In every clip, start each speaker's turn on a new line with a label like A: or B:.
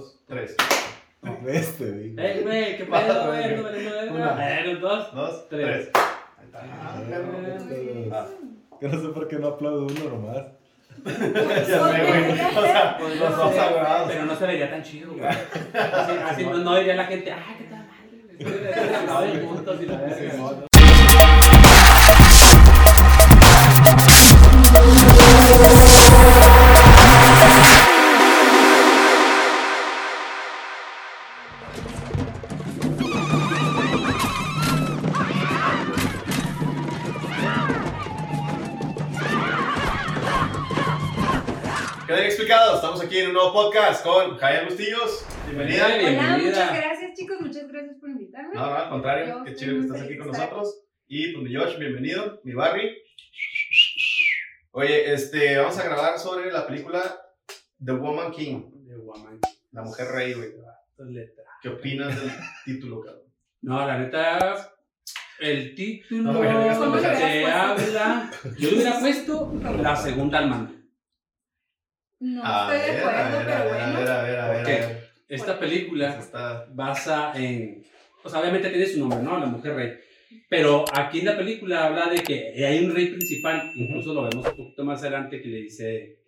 A: dos, tres.
B: Este, güey.
C: ¡Ey, güey! ¿Qué pedo,
A: güey.
C: dos,
A: Dos,
C: tres.
A: tres. Ahí está. Ah, Ah.
B: Yo no sé por qué no aplaudo uno nomás.
A: Ya sé, güey. O sea,
C: Pues
A: los
C: no
A: dos
C: sé,
A: agarrados.
C: Pero no se vería tan chido, güey. Así, así no, no diría la gente, ¡ah, qué tal madre! Estoy grabado y juntos y la verga.
A: ¿Qué aquí en un nuevo podcast con Javier Bustillos. Bienvenida.
C: Bien.
D: Hola,
C: Bienvenida.
D: muchas gracias chicos, muchas gracias por invitarme.
A: No, no, al contrario.
D: Yo
A: Qué chido que estás aquí con
D: estar
A: nosotros. Y pues mi Josh, bienvenido. Mi Barry. Oye, este, vamos a grabar sobre la película The Woman King.
C: De woman.
A: La mujer rey, güey. ¿Qué opinas del título, cabrón?
C: No, la neta, el título
A: No, güey, no digas
D: ¿Cómo le
C: se
D: hubieras puesto?
C: habla. Yo le hubiera puesto la segunda al mando.
D: No
A: A
D: estoy de
A: ver, a
D: acuerdo,
A: ver,
D: pero
A: a ver,
D: bueno.
A: a ver, a ver, a ver. Ver.
C: Esta película
A: Está...
C: basa en. O sea, obviamente tiene su nombre, ¿no? La mujer rey. Pero aquí en la película habla de que hay un rey principal, incluso lo vemos un poquito más adelante, que le dice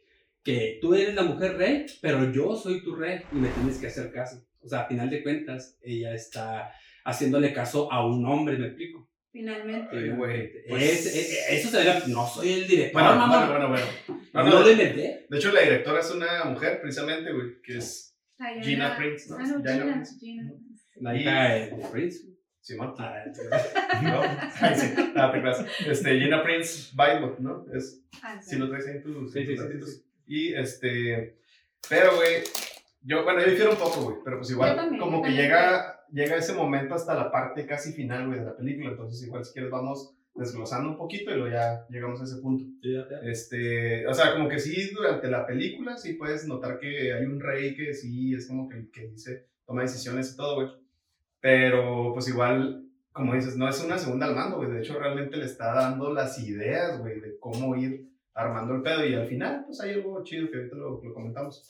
C: que tú eres la mujer rey, pero yo soy tu rey y me tienes que hacer caso. O sea, a final de cuentas, ella está haciéndole caso a un hombre, ¿me explico?
D: Finalmente.
A: Ay, güey.
C: Es-
A: Pues-
C: es- eso se ve, no soy el director,
A: Bueno,
C: mamá.
A: bueno, bueno, bueno.
C: No,
A: No, no,
C: lo inventé.
A: De hecho, la directora es una mujer, precisamente, güey, que es
D: Diana-
A: Gina Prince, ¿no?
D: Ah, no,
A: Gina
D: Gina.
A: Prince.
D: Gina.
C: La hija de Prince.
A: Simón.
C: Ah,
A: ¿No? Ay, sí. Ah, te creas. Este, Gina Prince Bible, ¿no? Es,
D: Ah,
A: si lo traes ahí en tus,
C: Sí, sí, sí, sí.
A: Y este, pero, güey, yo, bueno, yo difiero un poco, güey, pero pues igual,
D: también,
A: como que
D: también
A: llega, llega ese momento hasta la parte casi final, güey, de la película, entonces igual si quieres vamos desglosando un poquito y luego ya llegamos a ese punto.
C: sí, ya te-
A: Este, o sea, como que sí, durante la película sí puedes notar que hay un rey que sí es como que que dice, toma decisiones y todo, güey. Pero pues igual, como dices, no es una segunda al mando, güey. De hecho, realmente le está dando las ideas, güey, de cómo ir armando el pedo. Y al final, pues hay algo chido que ahorita lo, lo comentamos.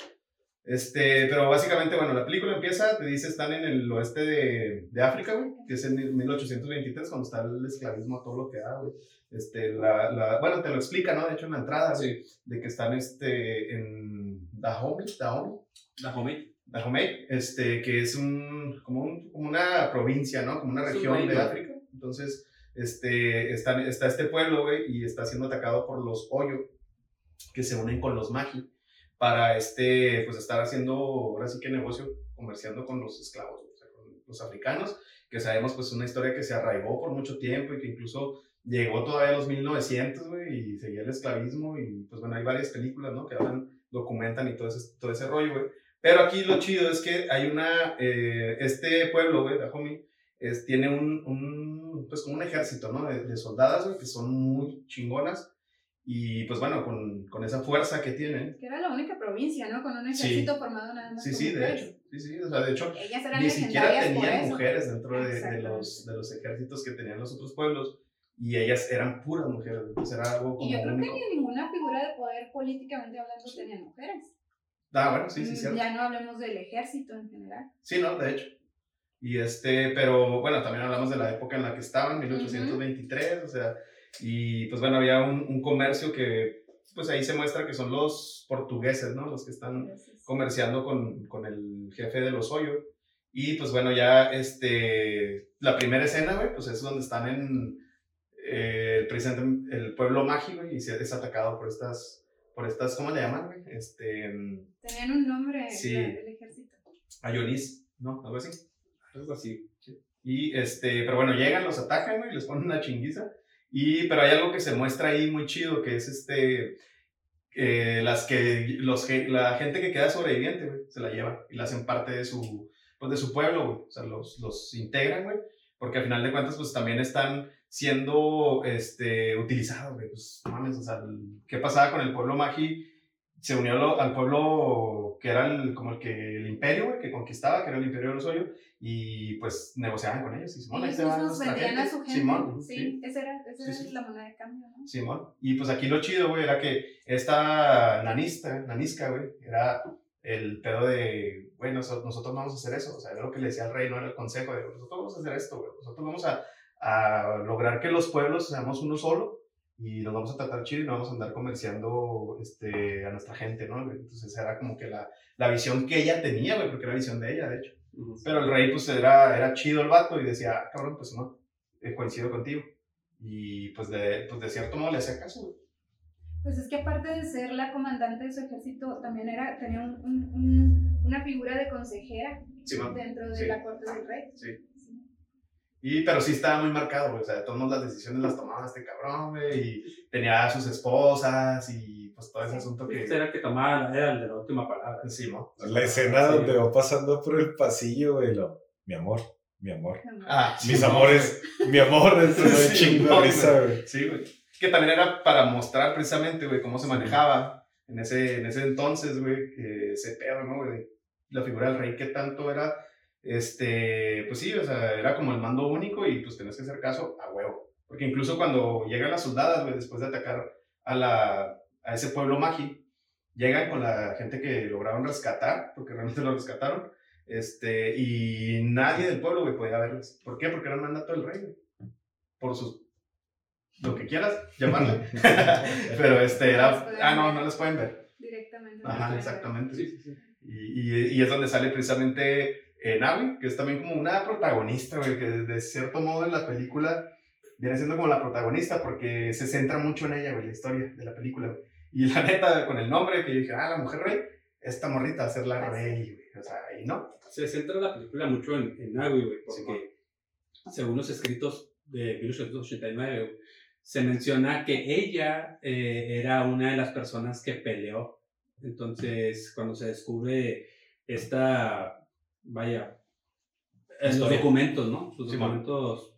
A: Este, pero básicamente, bueno, la película empieza, te dice, están en el oeste de, de África, güey, que es en 1823, cuando está el esclavismo a todo lo que da, güey. Este, la, la, bueno, te lo explica, ¿no? De hecho, en la entrada, güey, de que están este, en Dahomey, Dahomey,
C: La homie.
A: Dahomey, este, que es un, como, un, como una provincia, ¿no? Como una región de. África. Entonces, este, está, está este pueblo, güey, y está siendo atacado por los Oyo, que se unen con los Magi, para, este, pues, estar haciendo, ahora sí que negocio, comerciando con los esclavos, o sea, con los africanos, que sabemos, pues, una historia que se arraigó por mucho tiempo y que incluso llegó todavía a los 1900, güey, y seguía el esclavismo, y, pues, bueno, hay varias películas, ¿no? Que hablan, documentan y todo ese, todo ese rollo, güey. Pero aquí lo chido es que hay una, eh, este pueblo, güey, Dahomey, es, tiene un, un, pues como un ejército, ¿no? De, de soldadas, güey, que son muy chingonas. Y pues bueno, con, con esa fuerza que tienen.
D: Que era la única provincia, ¿no? Con un
A: Sí.
D: ejército formado nada más
A: Sí, sí, de
D: mujeres.
A: hecho. Sí, sí, o sea, de hecho, ni siquiera tenían mujeres dentro de, de, los, de los ejércitos que tenían los otros pueblos. Y ellas eran puras mujeres, entonces era algo como
D: Y yo creo que
A: único.
D: ni ninguna figura de poder políticamente hablando tenían mujeres.
A: Ah, bueno, sí, sí,
D: Mm,
A: cierto.
D: Ya no hablemos del ejército en general.
A: Sí, no, de hecho. Y este, pero bueno, también hablamos de la época en la que estaban, 1823, o sea, y pues bueno, había un, un comercio que, pues ahí se muestra que son los portugueses, ¿no? Los que están comerciando con, con el jefe de los hoyos. Y pues bueno, ya este, la primera escena, güey, pues es donde están en eh, el, el pueblo mágico y se es atacado por estas, por estas, ¿cómo le llaman, güey? Este,
D: tenían un nombre
A: Sí.
D: la- el ejército.
A: Ayonis, ¿no? Algo así.
C: Algo así.
A: Y este, pero bueno, llegan, los atacan, güey, les ponen una chinguiza. Y, pero hay algo que se muestra ahí muy chido, que es este, eh, las que, los, la gente que queda sobreviviente, güey, se la llevan y la hacen parte de su, pues de su pueblo, güey. O sea, los, los integran, güey, porque al final de cuentas, pues también están siendo, este, utilizados, güey. Pues, mames, o sea, ¿qué pasaba con el pueblo magi? Se unió al pueblo que era el, como el que, el imperio, güey, que conquistaba, que era el imperio de los hoyos, y pues negociaban con ellos. Y Simón, ahí se va nuestra
D: vendían a
A: gente.
D: su gente.
A: Simón,
D: sí,
A: sí.
D: esa era, esa era
A: sí.
D: la moneda de cambio, ¿no?
A: Simón. Y pues aquí lo chido, güey, era que esta nanista, nanisca, güey, era el pedo de, bueno, nosotros, nosotros vamos a hacer eso, o sea, era lo que le decía al rey, no era el consejo, de, nosotros vamos a hacer esto, güey, nosotros vamos a, a lograr que los pueblos seamos uno solo y nos vamos a tratar chido y no vamos a andar comerciando este, a nuestra gente, ¿no? Entonces era como que la, la visión que ella tenía, güey, porque era visión de ella, de hecho.
C: Ujú.
A: Pero el rey, pues, era, era chido el vato y decía, ah, cabrón, pues no, eh, coincido contigo. Y pues de, pues de cierto modo le hacía caso, güey.
D: Pues es que aparte de ser la comandante de su ejército, también era, tenía un, un- un- una figura de consejera
A: Sí,
D: dentro de
A: Sí.
D: la corte del rey.
A: Sí. Y, pero sí estaba muy marcado, güey. O sea, de todas las decisiones las tomaba este cabrón, güey. Y tenía a sus esposas y pues todo ese asunto que.
C: Este era el que tomaba, era el de la última palabra.
A: Sí, ¿no?
B: La escena
C: Sí.
B: donde va pasando por el pasillo, güey, lo, mi amor, mi amor.
A: Ah,
B: Mis
A: sí,
B: amores, mi amor, es un
A: Sí,
B: chingo risa, güey.
A: Sí, güey. Que también era para mostrar precisamente, güey, cómo se manejaba en ese, en ese entonces, güey, ese pedo, ¿no, güey? La figura del rey, que tanto era, este, pues sí, o sea, era como el mando único y pues tenías que hacer caso a huevo. Porque incluso cuando llegan las soldadas, güey, después de atacar a, la, a ese pueblo magi, llegan con la gente que lograron rescatar, porque realmente lo rescataron, este, y nadie del pueblo, güey, podía verlos. ¿Por qué? Porque era el mandato del rey, güey. Por sus lo que quieras llamarle. Pero este era. Ah, no, no los pueden ver.
D: Directamente.
A: Ajá, exactamente.
C: Sí, sí, sí.
A: Y, y, y es donde sale precisamente eh, Navi, que es también como una protagonista, güey, que de cierto modo en la película viene siendo como la protagonista porque se centra mucho en ella, güey, la historia de la película, güey. Y la neta, con el nombre que yo dije, ah, la mujer rey, esta morrita va a ser la rey, güey. O sea, y no.
C: Se centra la película mucho en, en güey,
A: Sí,
C: porque según los escritos de 1889, güey, se menciona que ella eh, era una de las personas que peleó. Entonces, cuando se descubre esta, vaya,
A: Historia.
C: documentos, ¿no? Sus
A: Sí,
C: documentos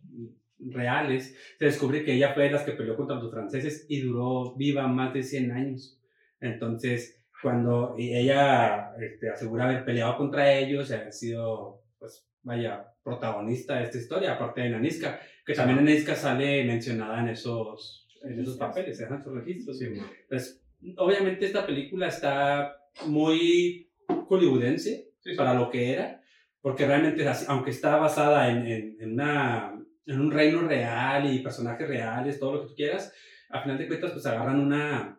C: reales, se descubre que ella fue de las que peleó contra los franceses y duró viva más de 100 años. Entonces, cuando ella este, asegura haber peleado contra ellos, haber sido, pues, vaya, protagonista de esta historia, aparte de Nanisca, que también Nanisca sale mencionada en esos, en esos papeles, en esos registros.
A: Sí.
C: Pues, obviamente esta película está muy hollywoodense
A: Sí,
C: para lo que era, porque realmente, aunque está basada en, en, en una, en un reino real y personajes reales, todo lo que tú quieras, a final de cuentas, pues agarran una,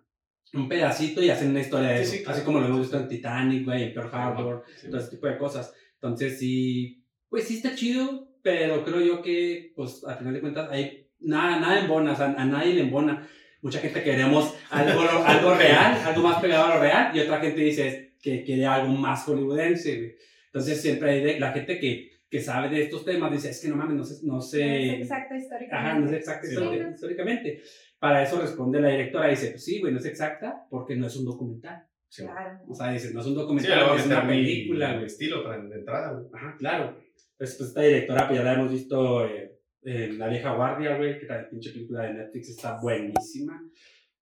C: un pedacito y hacen una historia de
A: sí, claro.
C: así como lo hemos visto en Titanic, güey, en Pearl Harbor,
A: Sí,
C: todo ese tipo de cosas. Entonces, sí, pues sí está chido, pero creo yo que, pues, a final de cuentas, hay nada, nada embona, o sea, a nadie le embona. Mucha gente queremos algo, algo real, algo más pegado a lo real, y otra gente dice que quiere algo más hollywoodense, güey. Entonces, siempre hay de- la gente que, que sabe de estos temas dice, es que no mames, no sé, no
D: No
C: sé,
D: es exacta históricamente.
C: Ajá, no es exacta
A: Sí,
C: histórica- históricamente. Para eso responde la directora, dice, pues sí, güey, no es exacta porque no es un documental.
A: Sí.
D: Claro.
C: O sea, dice, no es un
A: Sí,
C: documental,
A: a
C: es una
A: mi-
C: película,
A: mi
C: güey.
A: estilo para de entrada, güey.
C: Ajá, claro. Pues, pues esta directora, pues ya la hemos visto eh, en La Vieja Guardia, güey, que la pinche película de Netflix está buenísima.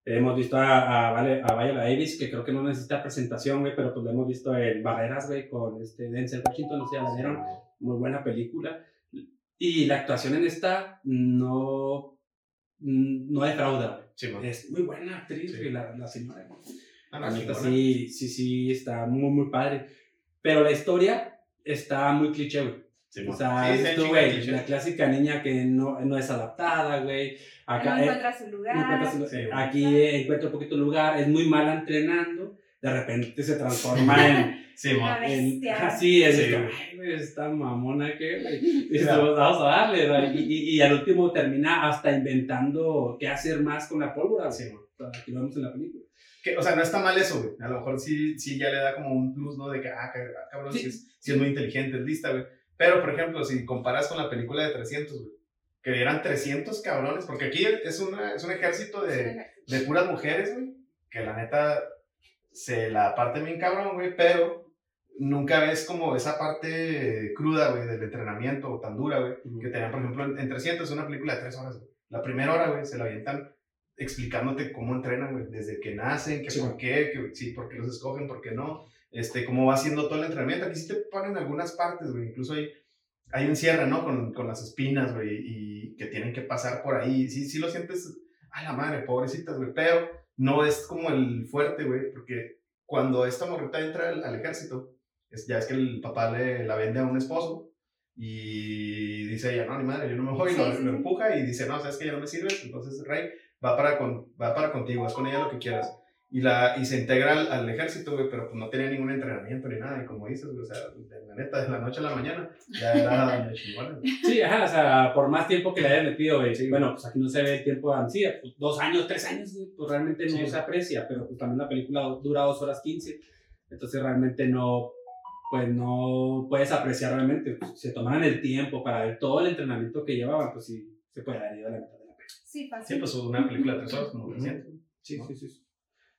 C: Hemos visto a, a, Vale- a Viola Davis, que creo que no necesita presentación, güey, pero pues lo hemos visto en Barreras, güey, con este Denzel Washington, no sé, ya la muy buena película. Y la actuación en esta no, no defrauda.
A: Sí.
C: Es muy buena actriz,
A: Sí.
C: la, la señora.
A: Ah,
C: La
A: chingona.
C: sí, sí, sí, está muy, muy padre. Pero la historia está muy cliché, güey.
A: Sí,
C: O sea,
A: Sí,
C: es
A: está
C: tú,
A: chinga
C: güey, la clásica niña que no, no es adaptada, güey. Acá,
D: no
C: eh,
D: encuentra su lugar.
C: no encuentra su-
A: Sí,
C: aquí eh, encuentra un poquito lugar, es muy mala entrenando, de repente se transforma en,
A: Sí.
D: Una
C: en así es, que,
A: güey.
C: ay, güey, esta mamona que, güey, esto, vamos a darle, y, y, y al último termina hasta inventando qué hacer más con la pólvora,
A: Sí, man.
C: Aquí lo vemos en la película.
A: Que, o sea, no está mal eso, güey. A lo mejor sí, sí ya le da como un plus, ¿no? De que, ah, ca- cabrón, sí,
C: Sí.
A: es, sí es muy inteligente, es lista, güey. Pero, por ejemplo, si comparas con la película de 300, güey, que eran 300 cabrones, porque aquí es, una, es un ejército de, de puras mujeres, güey, que la neta se la parte bien cabrón, güey, pero nunca ves como esa parte cruda, güey, del entrenamiento tan dura, güey, que tenían, por ejemplo, en, en 300, una película de 3 horas, güey. La primera hora, güey, se la avientan explicándote cómo entrenan, güey, desde que nacen, que
C: Sí.
A: por qué, que sí, por qué los escogen, por qué no, este, cómo va haciendo todo el entrenamiento. Aquí sí te ponen algunas partes, güey, incluso hay, hay un cierre, ¿no? Con, con las espinas, güey, y que tienen que pasar por ahí. Sí, sí lo sientes, a la madre, pobrecitas, güey, pero no es como el fuerte, güey, porque cuando esta morrita entra al, al ejército, es, ya es que el papá le, la vende a un esposo y dice ella, no, ni madre, yo no me voy,
D: Sí,
A: lo,
D: sí,
A: lo empuja y dice, no, sabes que ya no me sirves, entonces Rey va para, con, va para contigo, haz con ella lo que quieras. Y, la, y se integra al, al ejército, güey, pero pues no tenía ningún entrenamiento ni nada, y como dices, güey, o sea, de la neta, de la noche a la mañana, ya era doña chingona. güey.
C: Sí, ajá, o sea, por más tiempo que le hayan metido, güey,
A: Sí,
C: bueno, pues aquí no se ve el tiempo en sí, pues, dos años, tres años, pues realmente no
A: Sí.
C: se aprecia, pero pues también la película dura dos horas quince, entonces realmente no, pues no puedes apreciar realmente, pues, si se tomaran el tiempo para ver todo el entrenamiento que llevaban, pues sí, se puede haber ido a la mitad de la película.
D: Sí, fácil.
A: Sí, pues una película de tres horas, como reciente.
C: Sí,
A: ¿no?
C: sí, sí.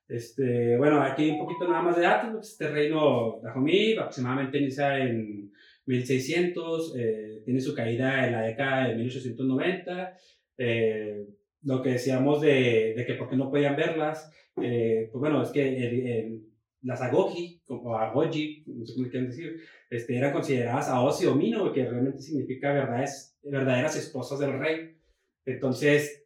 C: Este, bueno, aquí un poquito nada más de datos. pues, Este reino Dahomey aproximadamente inicia en 1600, eh, tiene su caída en la década de 1890. eh, lo que decíamos de, de que por qué no podían verlas, eh, pues bueno, es que el- el- las agoji, o agoji, no sé cómo quieren decir, este, eran consideradas aosi o mino, que realmente significa verdades, verdaderas esposas del rey. Entonces,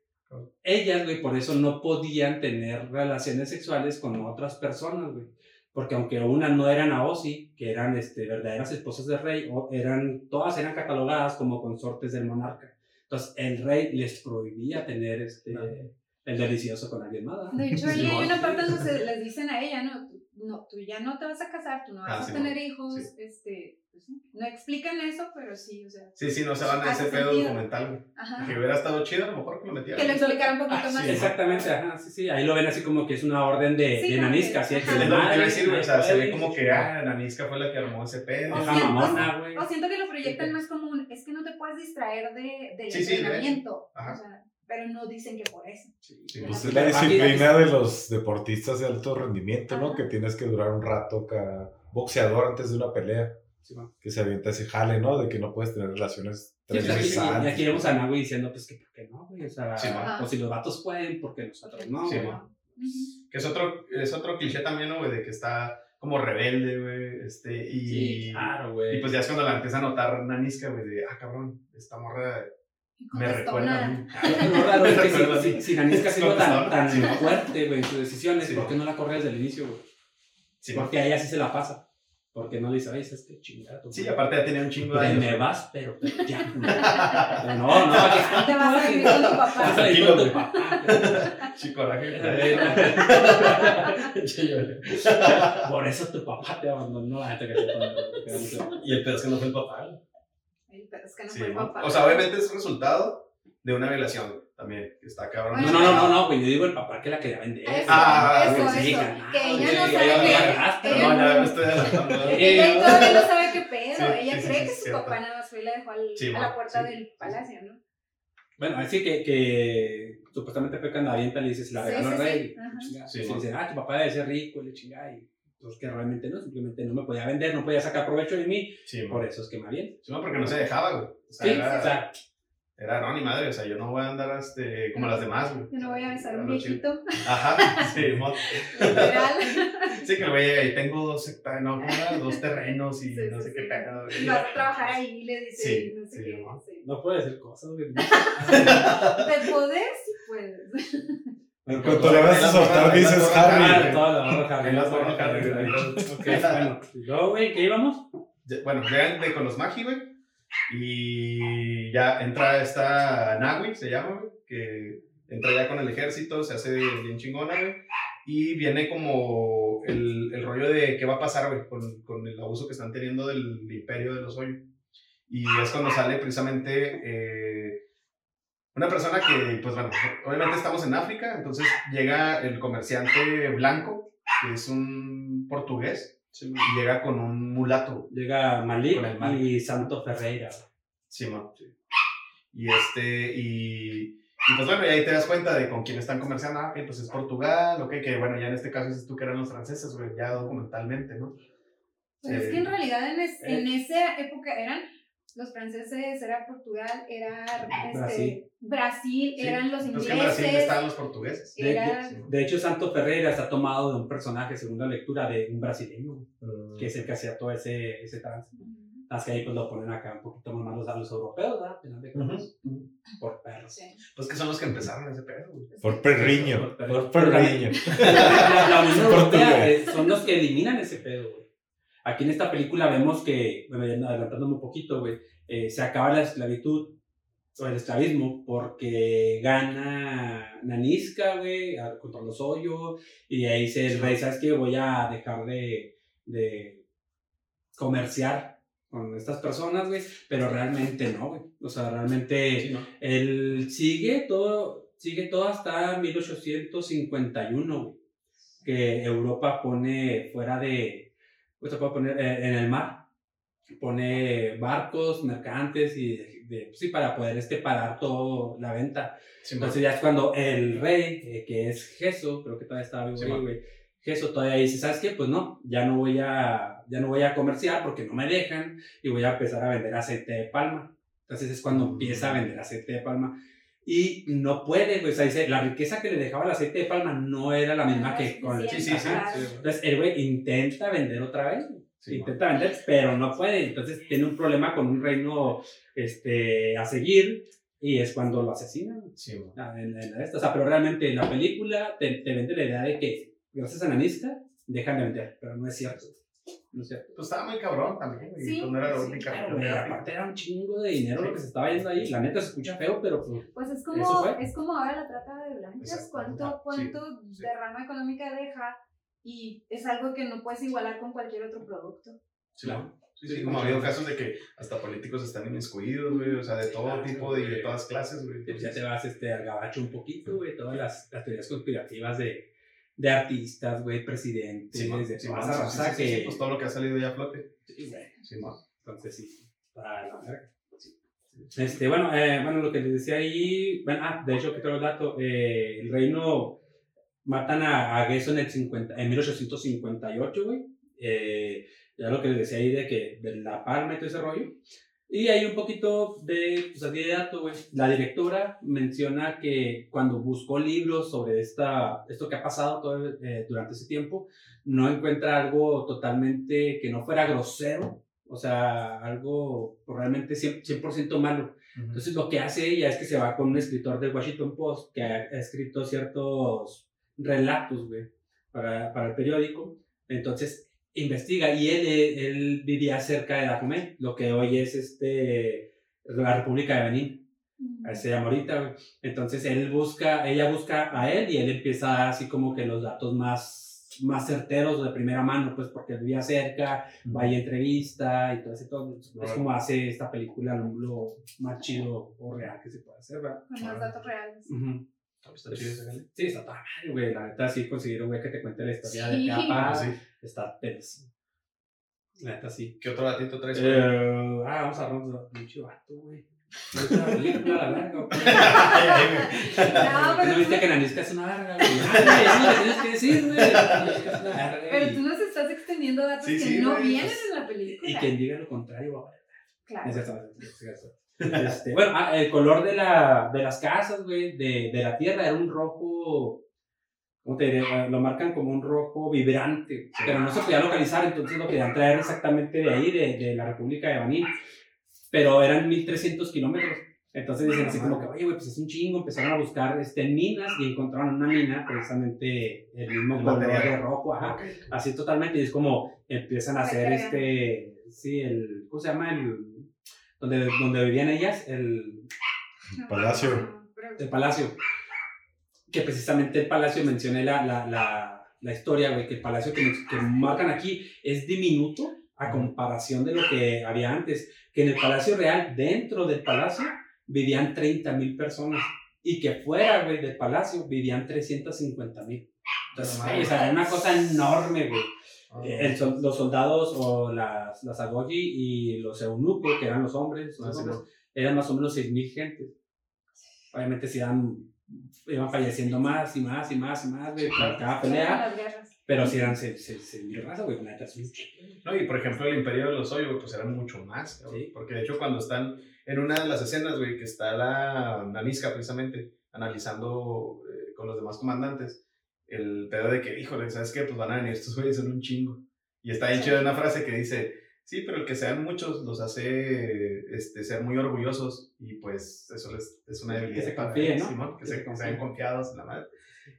C: ellas, güey, por eso no podían tener relaciones sexuales con otras personas, güey. Porque aunque una no eran Aosi, que eran este, verdaderas esposas del rey, o eran, todas eran catalogadas como consortes del monarca. Entonces, el rey les prohibía tener este, el delicioso con alguien más.
D: De hecho, ahí hay una parte donde se- les dicen a ella, ¿no? No, tú ya no te vas a casar, tú no vas
A: Ah,
D: a
A: sí,
D: tener
A: no.
D: hijos,
A: Sí.
D: este, pues sí. No explican eso, pero sí, o sea,
A: Sí, sí, no se van a ese pedo
D: sentido.
A: documental, güey.
D: ajá.
A: Que hubiera estado chido, a lo mejor que lo metieran.
D: Que lo explicara un poquito
A: Ah,
D: más.
A: sí,
C: Exactamente, ajá, sí, sí. Ahí lo ven así como que es una orden de,
D: Sí,
C: de nanisca,
D: ajá.
A: Es lo que a decir, güey. O sea, se ve como que, ah, Nanisca fue la que armó ese pedo.
D: Siento-
C: mamona, güey.
D: O siento que lo proyectan más como un, es que no te puedes distraer de, del
A: Sí, sí,
D: entrenamiento.
A: Ajá.
D: o sea, pero no dicen que por eso.
A: Sí,
B: Pues es la disciplina de los deportistas de alto rendimiento, ¿no?
D: Ajá.
B: Que tienes que durar un rato cada boxeador antes de una pelea.
C: Sí.
B: Que se avienta ese jale, ¿no? De que no puedes tener relaciones
C: Sí, aquí,
B: veces
C: y aquí vemos a Nagui diciendo, pues que por qué no, güey. O sea, pues si los vatos pueden, ¿por qué nosotros no?
A: Sí,
C: güey?
A: Que es otro, es otro cliché también, ¿no, güey? De que está como rebelde, güey. Este, y,
C: Sí, claro, güey.
A: y pues ya es cuando la empieza a notar Nanisca, güey, de, ah, cabrón, esta morra me recuerda a mí.
C: Lo raro es que si, si, si Nanisca ha sido tan, tan fuerte, güey, en sus decisiones,
A: Sí,
C: ¿por qué no la corre desde el inicio, güey?
A: Sí,
C: Porque a ella sí se la pasa. Porque no le dice, ay, es que chingada. tu
A: sí,
C: madre".
A: aparte ya tenía un chingo de años.
C: me vas, pero, ya. güey. no, no, aquí
D: Te vas a vivir con tu papá.
C: Vas a vivir con tu papá.
A: Chicoraje.
C: Por eso tu papá te abandonó. Ah,
A: y el pedo es que no fue el papá.
D: Es que no
A: Sí,
D: fue el
A: ¿no?
D: papá.
A: O sea, obviamente es resultado de una violación también, que está cabrón.
C: No, no, no, no, no, güey. Yo digo el papá que la quería vender.
D: Eso,
A: Ah,
D: eso,
A: güey,
C: sí,
D: eso.
C: carnal,
D: que ella no sabe que...
A: No, ya me estoy adelantando.
D: Ella todavía no sabe qué pedo.
A: Sí,
D: ella
A: sí, sí,
D: cree
A: sí,
D: que su
A: cierto.
D: papá nada más fue y la dejó al-
A: Sí,
D: a la puerta
A: sí.
D: del palacio, ¿no?
C: Bueno, así que, que supuestamente fue cuando avienta le dice, se la
D: Sí,
C: regaló
D: sí,
C: el rey.
D: sí.
A: Sí,
C: dice, ah, tu papá debe ser rico, y le chinga. Y pues que realmente no, simplemente no me podía vender, no podía sacar provecho de mí.
A: Sí,
C: Por eso es que me avienta.
A: Sí, porque no se dejaba, güey. O sea,
C: Sí,
A: era,
C: o sea,
A: era, no, ni madre, o sea, yo no voy a andar este, como las demás, güey.
D: Yo no voy a besar a un viejito,
A: Ajá, sí,
D: literal.
A: Sí, que güey llega y tengo dos hectáreas, no, dos terrenos y
D: Sí,
A: no
D: sí,
A: sé qué pedo.
D: Y vas a trabajar ahí, le dice,
A: Sí,
D: no sé
A: sí,
D: qué.
A: ¿no?
D: sí.
C: no puede decir cosas, güey.
D: De poder, sí puedes.
B: En cuanto le vas a soltar, dices
C: Ah,
B: Harry.
C: toda la Harry. Ok, bueno. ¿Y luego, güey, qué íbamos?
A: Bueno, llegan de con los Magi, güey. Y ya entra esta Nawi, se llama, güey. Que entra ya con el ejército, se hace bien chingona, güey. Y viene como el, el rollo de qué va a pasar, güey, con, con el abuso que están teniendo del imperio de los hoyos. Y es cuando sale precisamente eh, una persona que, pues bueno, obviamente estamos en África, entonces llega el comerciante blanco, que es un portugués, y llega con un mulato.
C: Llega Malik
A: Con el Malik.
C: y Santo Ferreira.
A: Sí, ma. Y este, y, y pues bueno, y ahí te das cuenta de con quién están comerciando. Ah, ok, pues es Portugal, ok, que bueno, ya en este caso dices tú que eran los franceses, güey, ya documentalmente, ¿no?
D: Pues es
A: Eh,
D: que en realidad en, es-
C: eh.
D: en esa época eran los franceses, era Portugal, era este,
C: Brasil.
D: Brasil,
A: Sí,
D: eran los
A: Pues que en Brasil
D: ingleses.
A: estaban los portugueses.
C: De,
D: Era-
C: de- de hecho, Santo Ferreira está tomado de un personaje, según la lectura, de un brasileño, que es el que hacía todo ese, ese trance. Las que ahí pues lo ponen acá un poquito más malos a los europeos, ¿verdad? Final de cuentas, Por perros.
D: Sí.
A: Pues que son los que empezaron ese pedo, güey.
B: Por perriño.
C: Por
B: Por
C: perro.
B: perriño.
C: La, la Unión
B: Por
C: Europea eh, son los que eliminan ese pedo, güey. Aquí en esta película vemos que, bueno, adelantándome un poquito, güey, eh, se acaba la esclavitud o el esclavismo porque gana Nanisca, güey, contra los hoyos y ahí se rey, ¿sabes qué? Voy a dejar de, de comerciar con estas personas, güey, pero realmente no, güey. O sea, realmente
A: Sí, ¿no?
C: él sigue todo, sigue todo hasta 1851, güey, que Europa pone fuera de, pues se puede poner eh, en el mar, pone barcos, mercantes y de- de- sí, para poder este, parar toda la venta.
A: Sí.
C: Entonces ya es cuando el rey, eh, que es Geso, creo que todavía estaba vivo
A: Sí,
C: güey, Geso todavía dice, ¿sabes qué? Pues no, ya no voy a, ya no voy a comerciar porque no me dejan y voy a empezar a vender aceite de palma. Entonces es cuando
A: Mm.
C: empieza a vender aceite de palma. Y no puede, o sea, dice, la riqueza que le dejaba el aceite de palma no era la misma que con el...
A: Sí, sí, sí.
C: Entonces el güey intenta vender otra vez, intenta vender, pero no puede. Entonces tiene un problema con un reino este, a seguir y es cuando lo asesinan.
A: Sí.
C: Ah, en- en la. O sea, pero realmente la película te, te vende la idea de que gracias a Nanisca dejan de vender, pero no es cierto. No es cierto.
A: Pues estaba muy cabrón también, güey.
D: Sí,
A: pues no era la
D: sí,
A: única.
C: Claro, güey, aparte era un chingo de dinero lo que se estaba yendo ahí. La neta se escucha feo, pero pues,
D: Pues es
C: ¿Eso
D: como, es como ahora la trata de blancas, cuánto, cuánto
A: sí, sí.
D: derrama económica deja y es algo que no puedes igualar con cualquier otro producto.
A: Sí,
C: Claro.
A: Sí, sí, como ha habido casos de que hasta políticos están inmiscuidos, güey, o sea, de todo
C: Claro,
A: tipo de, y de
C: güey.
A: todas clases, güey.
C: pues, ya te vas este, al gabacho un poquito, güey. Todas las, las teorías conspirativas de, de artistas, güey, presidentes,
A: sí, man,
C: de
A: sí, man, sí,
C: raza que.
A: pues todo lo que ha salido ya flote.
C: Sí, güey.
A: Sí, man.
C: Entonces sí, para la verga. Este, bueno, eh, bueno, lo que les decía ahí, bueno, ah, de hecho, que otro dato, eh, el reino matan a, a Gesso en, el 50, en 1858, güey. Eh, ya lo que les decía ahí de que de la palma y todo ese rollo. Y hay un poquito de, pues de dato, güey. La directora menciona que cuando buscó libros sobre esta, esto que ha pasado todo, eh, durante ese tiempo, no encuentra algo totalmente que no fuera grosero, o sea, algo realmente 100%, 100% malo. Entonces lo que hace ella es que se va con un escritor del Washington Post que ha, ha escrito ciertos relatos, güey, para, para el periódico. Entonces investiga y él, él vivía cerca de Dahomey, lo que hoy es este, la República de Benín. Ahí se llama ahorita. Entonces él busca, ella busca a él y él empieza a dar así como que los datos más, más certeros de primera mano, pues porque él vivía cerca, va y entrevista y todo eso. Todo. Es como hace esta película lo, lo más chido o real que se puede hacer, ¿verdad?
D: Con los datos reales.
C: Ujú.
A: Está chido ese jale.
C: Sí, está madre, güey. La neta, sí conseguir un güey que te cuente la historia
D: Sí.
C: de cada
A: Ah,
C: paso.
A: sí.
C: Está pedísimo. La neta, sí.
A: ¿Qué otro datito traes?
C: Eh, ah, vamos a de un chivato, güey. No es una película, la verga, güey.
D: No,
C: ¿No
D: pero,
C: viste
D: tú,
C: que Nanisca es una verga, güey? Ah, eso es lo tienes que decir, güey.
D: Pero tú nos estás extendiendo datos
A: Sí,
D: que
A: sí,
D: no vienen
A: pues,
D: en la película.
C: Y quien diga lo contrario, va a.
D: Claro.
C: Cierto. Este, bueno, ah, el color de, la, de las casas, güey, de, de la tierra era un rojo, ¿cómo te diré? Lo marcan como un rojo vibrante, pero no se podía localizar, entonces lo querían traer exactamente de ahí, de, de la República de Baní. Pero eran 1300 kilómetros. Entonces dicen así como que, oye, güey, pues es un chingo. Empezaron a buscar este, minas y encontraron una mina, precisamente el mismo color de rojo, ajá
A: Ok.
C: así totalmente y es como empiezan a hacer este sí el cómo se llama el donde donde vivían ellas el,
B: Palacio.
C: el palacio que precisamente el palacio mencioné la, la, la, la historia güey que el palacio que, que marcan aquí es diminuto a comparación de lo que había antes que en el palacio real dentro del palacio vivían 30 mil personas y que fuera güey del palacio vivían 350 mil. Entonces o sea, era una cosa enorme güey.
A: Ah,
C: eh, el los soldados o las, las agogi y los eunucos, que eran los hombres,
A: Ah,
C: los hombres, eran más o menos 6.000 gentes. Obviamente se iban, iban falleciendo más y más y más y más, güey,
A: Sí,
C: por cada pelea, pero si eran 6.000 razas, güey, la neta, chingo.
A: No, y por ejemplo, el Imperio de los Hoyos, pues eran mucho más.
C: Sí.
A: Porque de hecho, cuando están en una de las escenas, güey, que está la Nanisca precisamente analizando eh, con los demás comandantes, el pedo de que, híjole, ¿sabes qué? Pues van a venir estos güeyes son un chingo. Y está bien chida una frase que dice: Sí, pero el que sean muchos los hace este, ser muy orgullosos y pues eso les, es una
C: Que
A: debilidad.
C: se
A: para
C: confíen, ¿no?
A: Simón, que,
C: Que
A: se,
C: se
A: que sean confiados en la madre.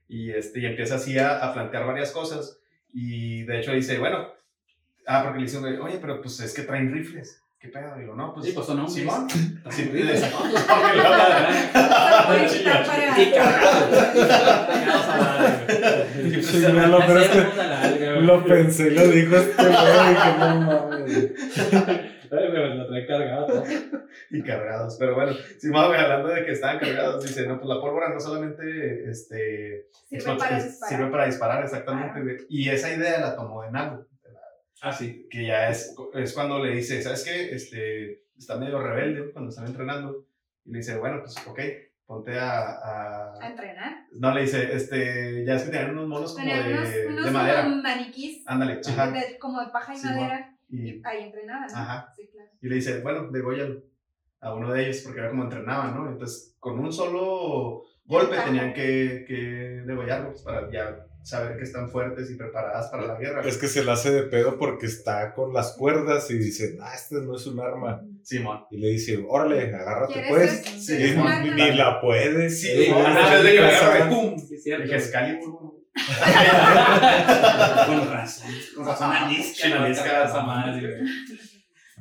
A: Y, este, y empieza así a, a plantear varias cosas y de hecho dice, bueno, ah, porque le dice, güey, oye, pero pues es que traen rifles. ¿Qué pedo? Digo, no, pues.
C: Sí, pues son hombres.
A: Simón. Sí,
C: Traen
A: le-
C: rifles.
B: lo que pensé lo dijo este güey, que no mames.
C: Ay, güey, Lo trae cargado. todo.
A: y cargados. Pero bueno, Simón, güey, hablando de que estaban cargados, dice, no, pues la pólvora no solamente este,
D: Sirve
A: explota-
D: para
A: es-
D: disparar.
A: sirve para disparar, exactamente. Güey. Y esa idea la tomó de Nago,
C: Ah, sí.
A: que ya es, es cuando le dice, ¿sabes qué? Este, está medio rebelde cuando están entrenando. Y le dice, bueno, pues ok, ponte a...
D: A
A: a...
D: entrenar.
A: No, le dice, este, ya es que tenían unos monos como de,
D: unos, unos
A: de madera.
D: como maniquís.
A: Ándale, ajá.
D: de- como de paja y
A: Simón.
D: madera.
A: Y,
D: ahí entrenaban. ¿no?
A: Ajá.
D: Sí, claro.
A: y le dice, bueno, dególlalo a uno de ellos, porque era como entrenaban, ¿no? Entonces, con un solo golpe tenían que, que degollarlos para ya saber que están fuertes y preparadas para la guerra.
B: Es que se le hace de pedo porque está con las cuerdas y dice, ah, este no es un arma.
A: Simón.
B: Y le dice, órale, agárrate
D: ¿Quieres
B: pues.
D: ser-
A: Sí,
B: ni, la puede.
A: Sí,
B: Sí,
A: la.
C: Sí, Con razón. Con razón.
A: Sí,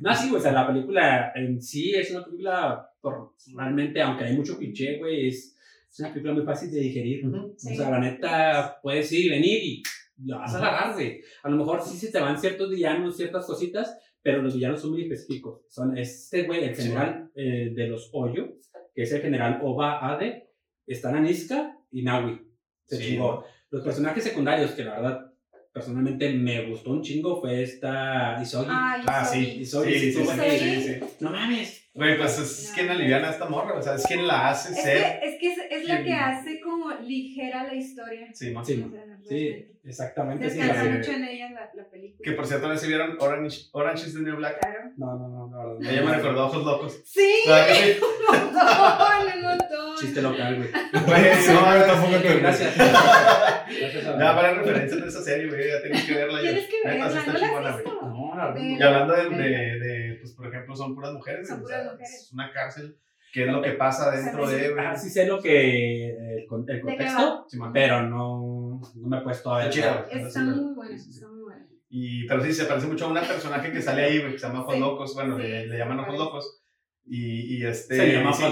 C: no, sí, güey, o sea, la película en sí es una película, por- realmente, aunque hay mucho cliché, güey, es, es una película muy fácil de digerir.
A: Ujú.
D: Sí.
C: O sea, la neta, puedes ir y venir y la vas a agarrar, güey. A lo mejor sí se te van ciertos villanos, ciertas cositas, pero los villanos son muy específicos. Son este güey, el
A: Sí.
C: general eh, de los Hoyo, que es el general Oba Ade, están Aniska y Nawi. Se
A: Sí.
C: chingó. Los personajes secundarios, que la verdad, personalmente me gustó un chingo, fue esta Isogi.
D: Ay,
A: Ah, sí.
C: Isogi,
A: Sí, sí, sí, sí, sí.
C: No mames.
A: Güey, pues es quien aliviana a esta morra, o sea, es quien la hace
D: Es
A: ser.
D: que, es, que es, es la
A: Sí.
D: que hace como ligera la historia.
C: Sí,
D: O sea,
C: Sí,
D: realmente.
C: exactamente. Sí,
D: Descansa mucho en ella la, la película.
A: Que por cierto, no si vieron Orange, Orange is the New Black.
D: Claro.
C: no, no, no, no, no.
A: Ella me recordó Ojos Locos.
D: Sí,
A: ¿Verdad que sí?
D: un montón, un montón.
C: Chiste local, güey.
A: Güey,
B: Sí,
A: no,
B: tampoco entendí.
C: gracias. Gracias a
A: Ya, para referencias de esa serie, güey, ya tienes que verla.
D: Tienes que verla, ¿no la
A: chingona,
D: has?
C: No, la verdad.
A: Y hablando de, de, de, pues, por ejemplo, son puras mujeres.
D: Son puras mujeres.
A: Es una cárcel. ¿Qué es lo que pasa dentro de?
C: Ah, sí sé lo que. El, contexto, pero no, no me he puesto a ver.
A: Está chida, güey.
D: Está muy buena, está muy buena.
A: Y, pero sí, se parece mucho a una personaje que sale ahí, güey, que se llama Ojos
D: Sí.
A: Locos. Bueno,
D: Sí,
A: le, llaman Ojos. Locos. Y, y este.
C: Se llama
A: sí,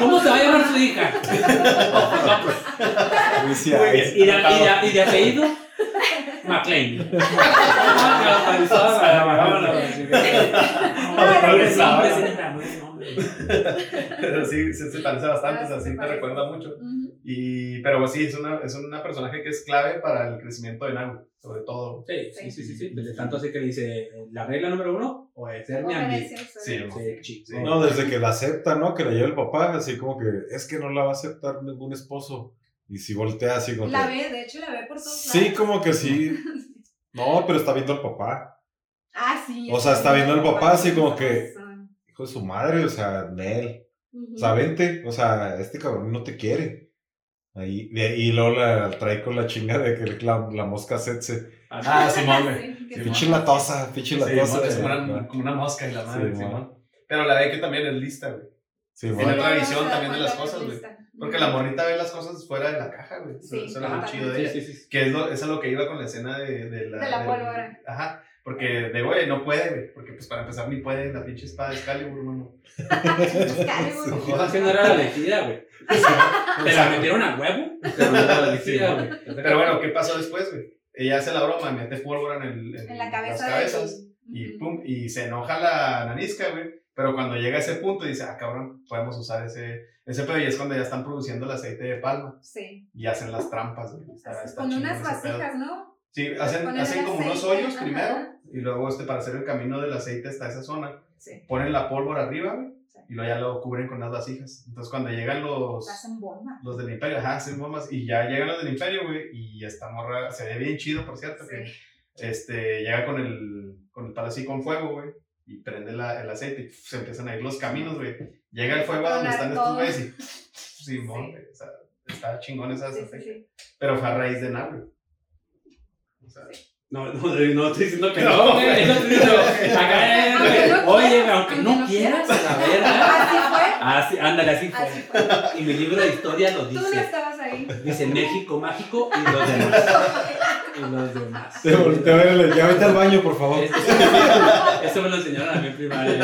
C: ¿Cómo se va a llamar su hija? Ojos Locos.
B: Dice,
A: Muy
B: "Ay,
A: bien.
C: ¿Y de, y de- y de apellido? McLean.
D: Sí.
C: sí.
A: Pero sí, sí, se parece bastante, o sea,
D: Ah,
A: sí te
D: parece.
A: recuerda mucho. Y, pero sí, es una, es una personaje que es clave para el crecimiento de Nago, sobre todo.
C: Sí, sí, sí, sí, sí. Desde tanto así que le dice, la regla número uno, obedecerme a mí.
D: Obedece,
A: Sí.
C: Sí.
A: Sí.
B: No, desde que la acepta, ¿no? Que la lleva el papá, así como que es que no la va a aceptar ningún esposo. Y si voltea así como
D: La
B: que...
D: ve, de hecho la ve por todos
B: Sí,
D: lados.
B: como que sí. No, pero está viendo al papá.
D: Ah, sí.
B: O sea, está viendo al papá así como que-
D: Razón.
B: Hijo de su madre, o sea, Nel.
D: Ujú.
B: O sea, vente, o sea, este cabrón no te quiere. Ahí, de- y luego la trae con la chinga de que la, la mosca setse.
A: Ah.
D: Sí,
A: Sí,
D: sí.
B: Pinche latosa, pinche
A: Sí,
B: latosa.
A: es como
B: Sí,
A: una, como una mosca y la madre,
B: Sí,
A: Simón. Pero la ve que también es lista, güey.
B: Sí,
A: Tiene otra
D: Sí,
A: visión también de las cosas, güey. Porque la morrita ve las cosas fuera de la caja, güey. Eso,
D: Sí,
A: eso era muy chido de
C: Sí,
A: ella.
C: sí, sí.
A: Que es lo, eso es lo que iba con la escena de, de la...
D: De la pólvora.
A: Ajá. Porque de, güey, no puede, güey. Porque, pues, para empezar, ni puede la pinche espada de Excalibur, mano.
D: Excalibur.
C: Que no era la elegida, güey. Te la metieron a huevo, pero no era la elegida, güey.
A: Pero bueno, ¿qué pasó después, güey? Ella hace la broma, mete pólvora en, el,
D: En la cabeza
A: las
D: de
A: cabezas. Y pum, y se enoja la nanisca, güey. Pero cuando llega a ese punto dice, ah, cabrón, podemos usar ese, ese pedo. Y es cuando ya están produciendo el aceite de palma.
D: Sí.
A: Y hacen las trampas, güey. Está- está
D: Con unas vasijas, ¿no?
A: Sí, hacen, hacen como unos
D: aceite,
A: hoyos
D: ajá.
A: primero. Y luego, este, para hacer el camino del aceite hasta esa zona,
D: Sí.
A: ponen la pólvora arriba.
D: Sí.
A: Y luego ya lo cubren con las vasijas. Entonces, cuando llegan los...
D: Hacen bomba.
A: Los del Imperio, ajá, hacen bombas. Y ya llegan los del Imperio, güey. Y esta morra se ve bien chido, por cierto. Que,
D: Sí.
A: este, llega con el, con el palo así con fuego, güey. Y prende la, el aceite y se empiezan a ir los caminos, güey. Llega el fuego a donde están estos güeyes y. Simón. O sea, está chingón esa
D: sí.
A: Pero fue a raíz de nada, güey. Sea.
C: No, no, no estoy diciendo que no, güey. No estoy diciendo acá,
D: Aunque
C: güey.
D: no
C: Oye, aunque no quieras, a ver, ¿verdad?
D: Así fue.
C: Así, ándale, así fue.
D: Así fue.
C: Y mi libro de historia lo
D: Tú no
C: dice.
D: estabas ahí.
C: Dice México mágico y los demás. Y los demás.
B: Te volteo a ver, el- ya vete al baño, por favor.
C: Eso, eso me lo enseñaron a mí en primaria.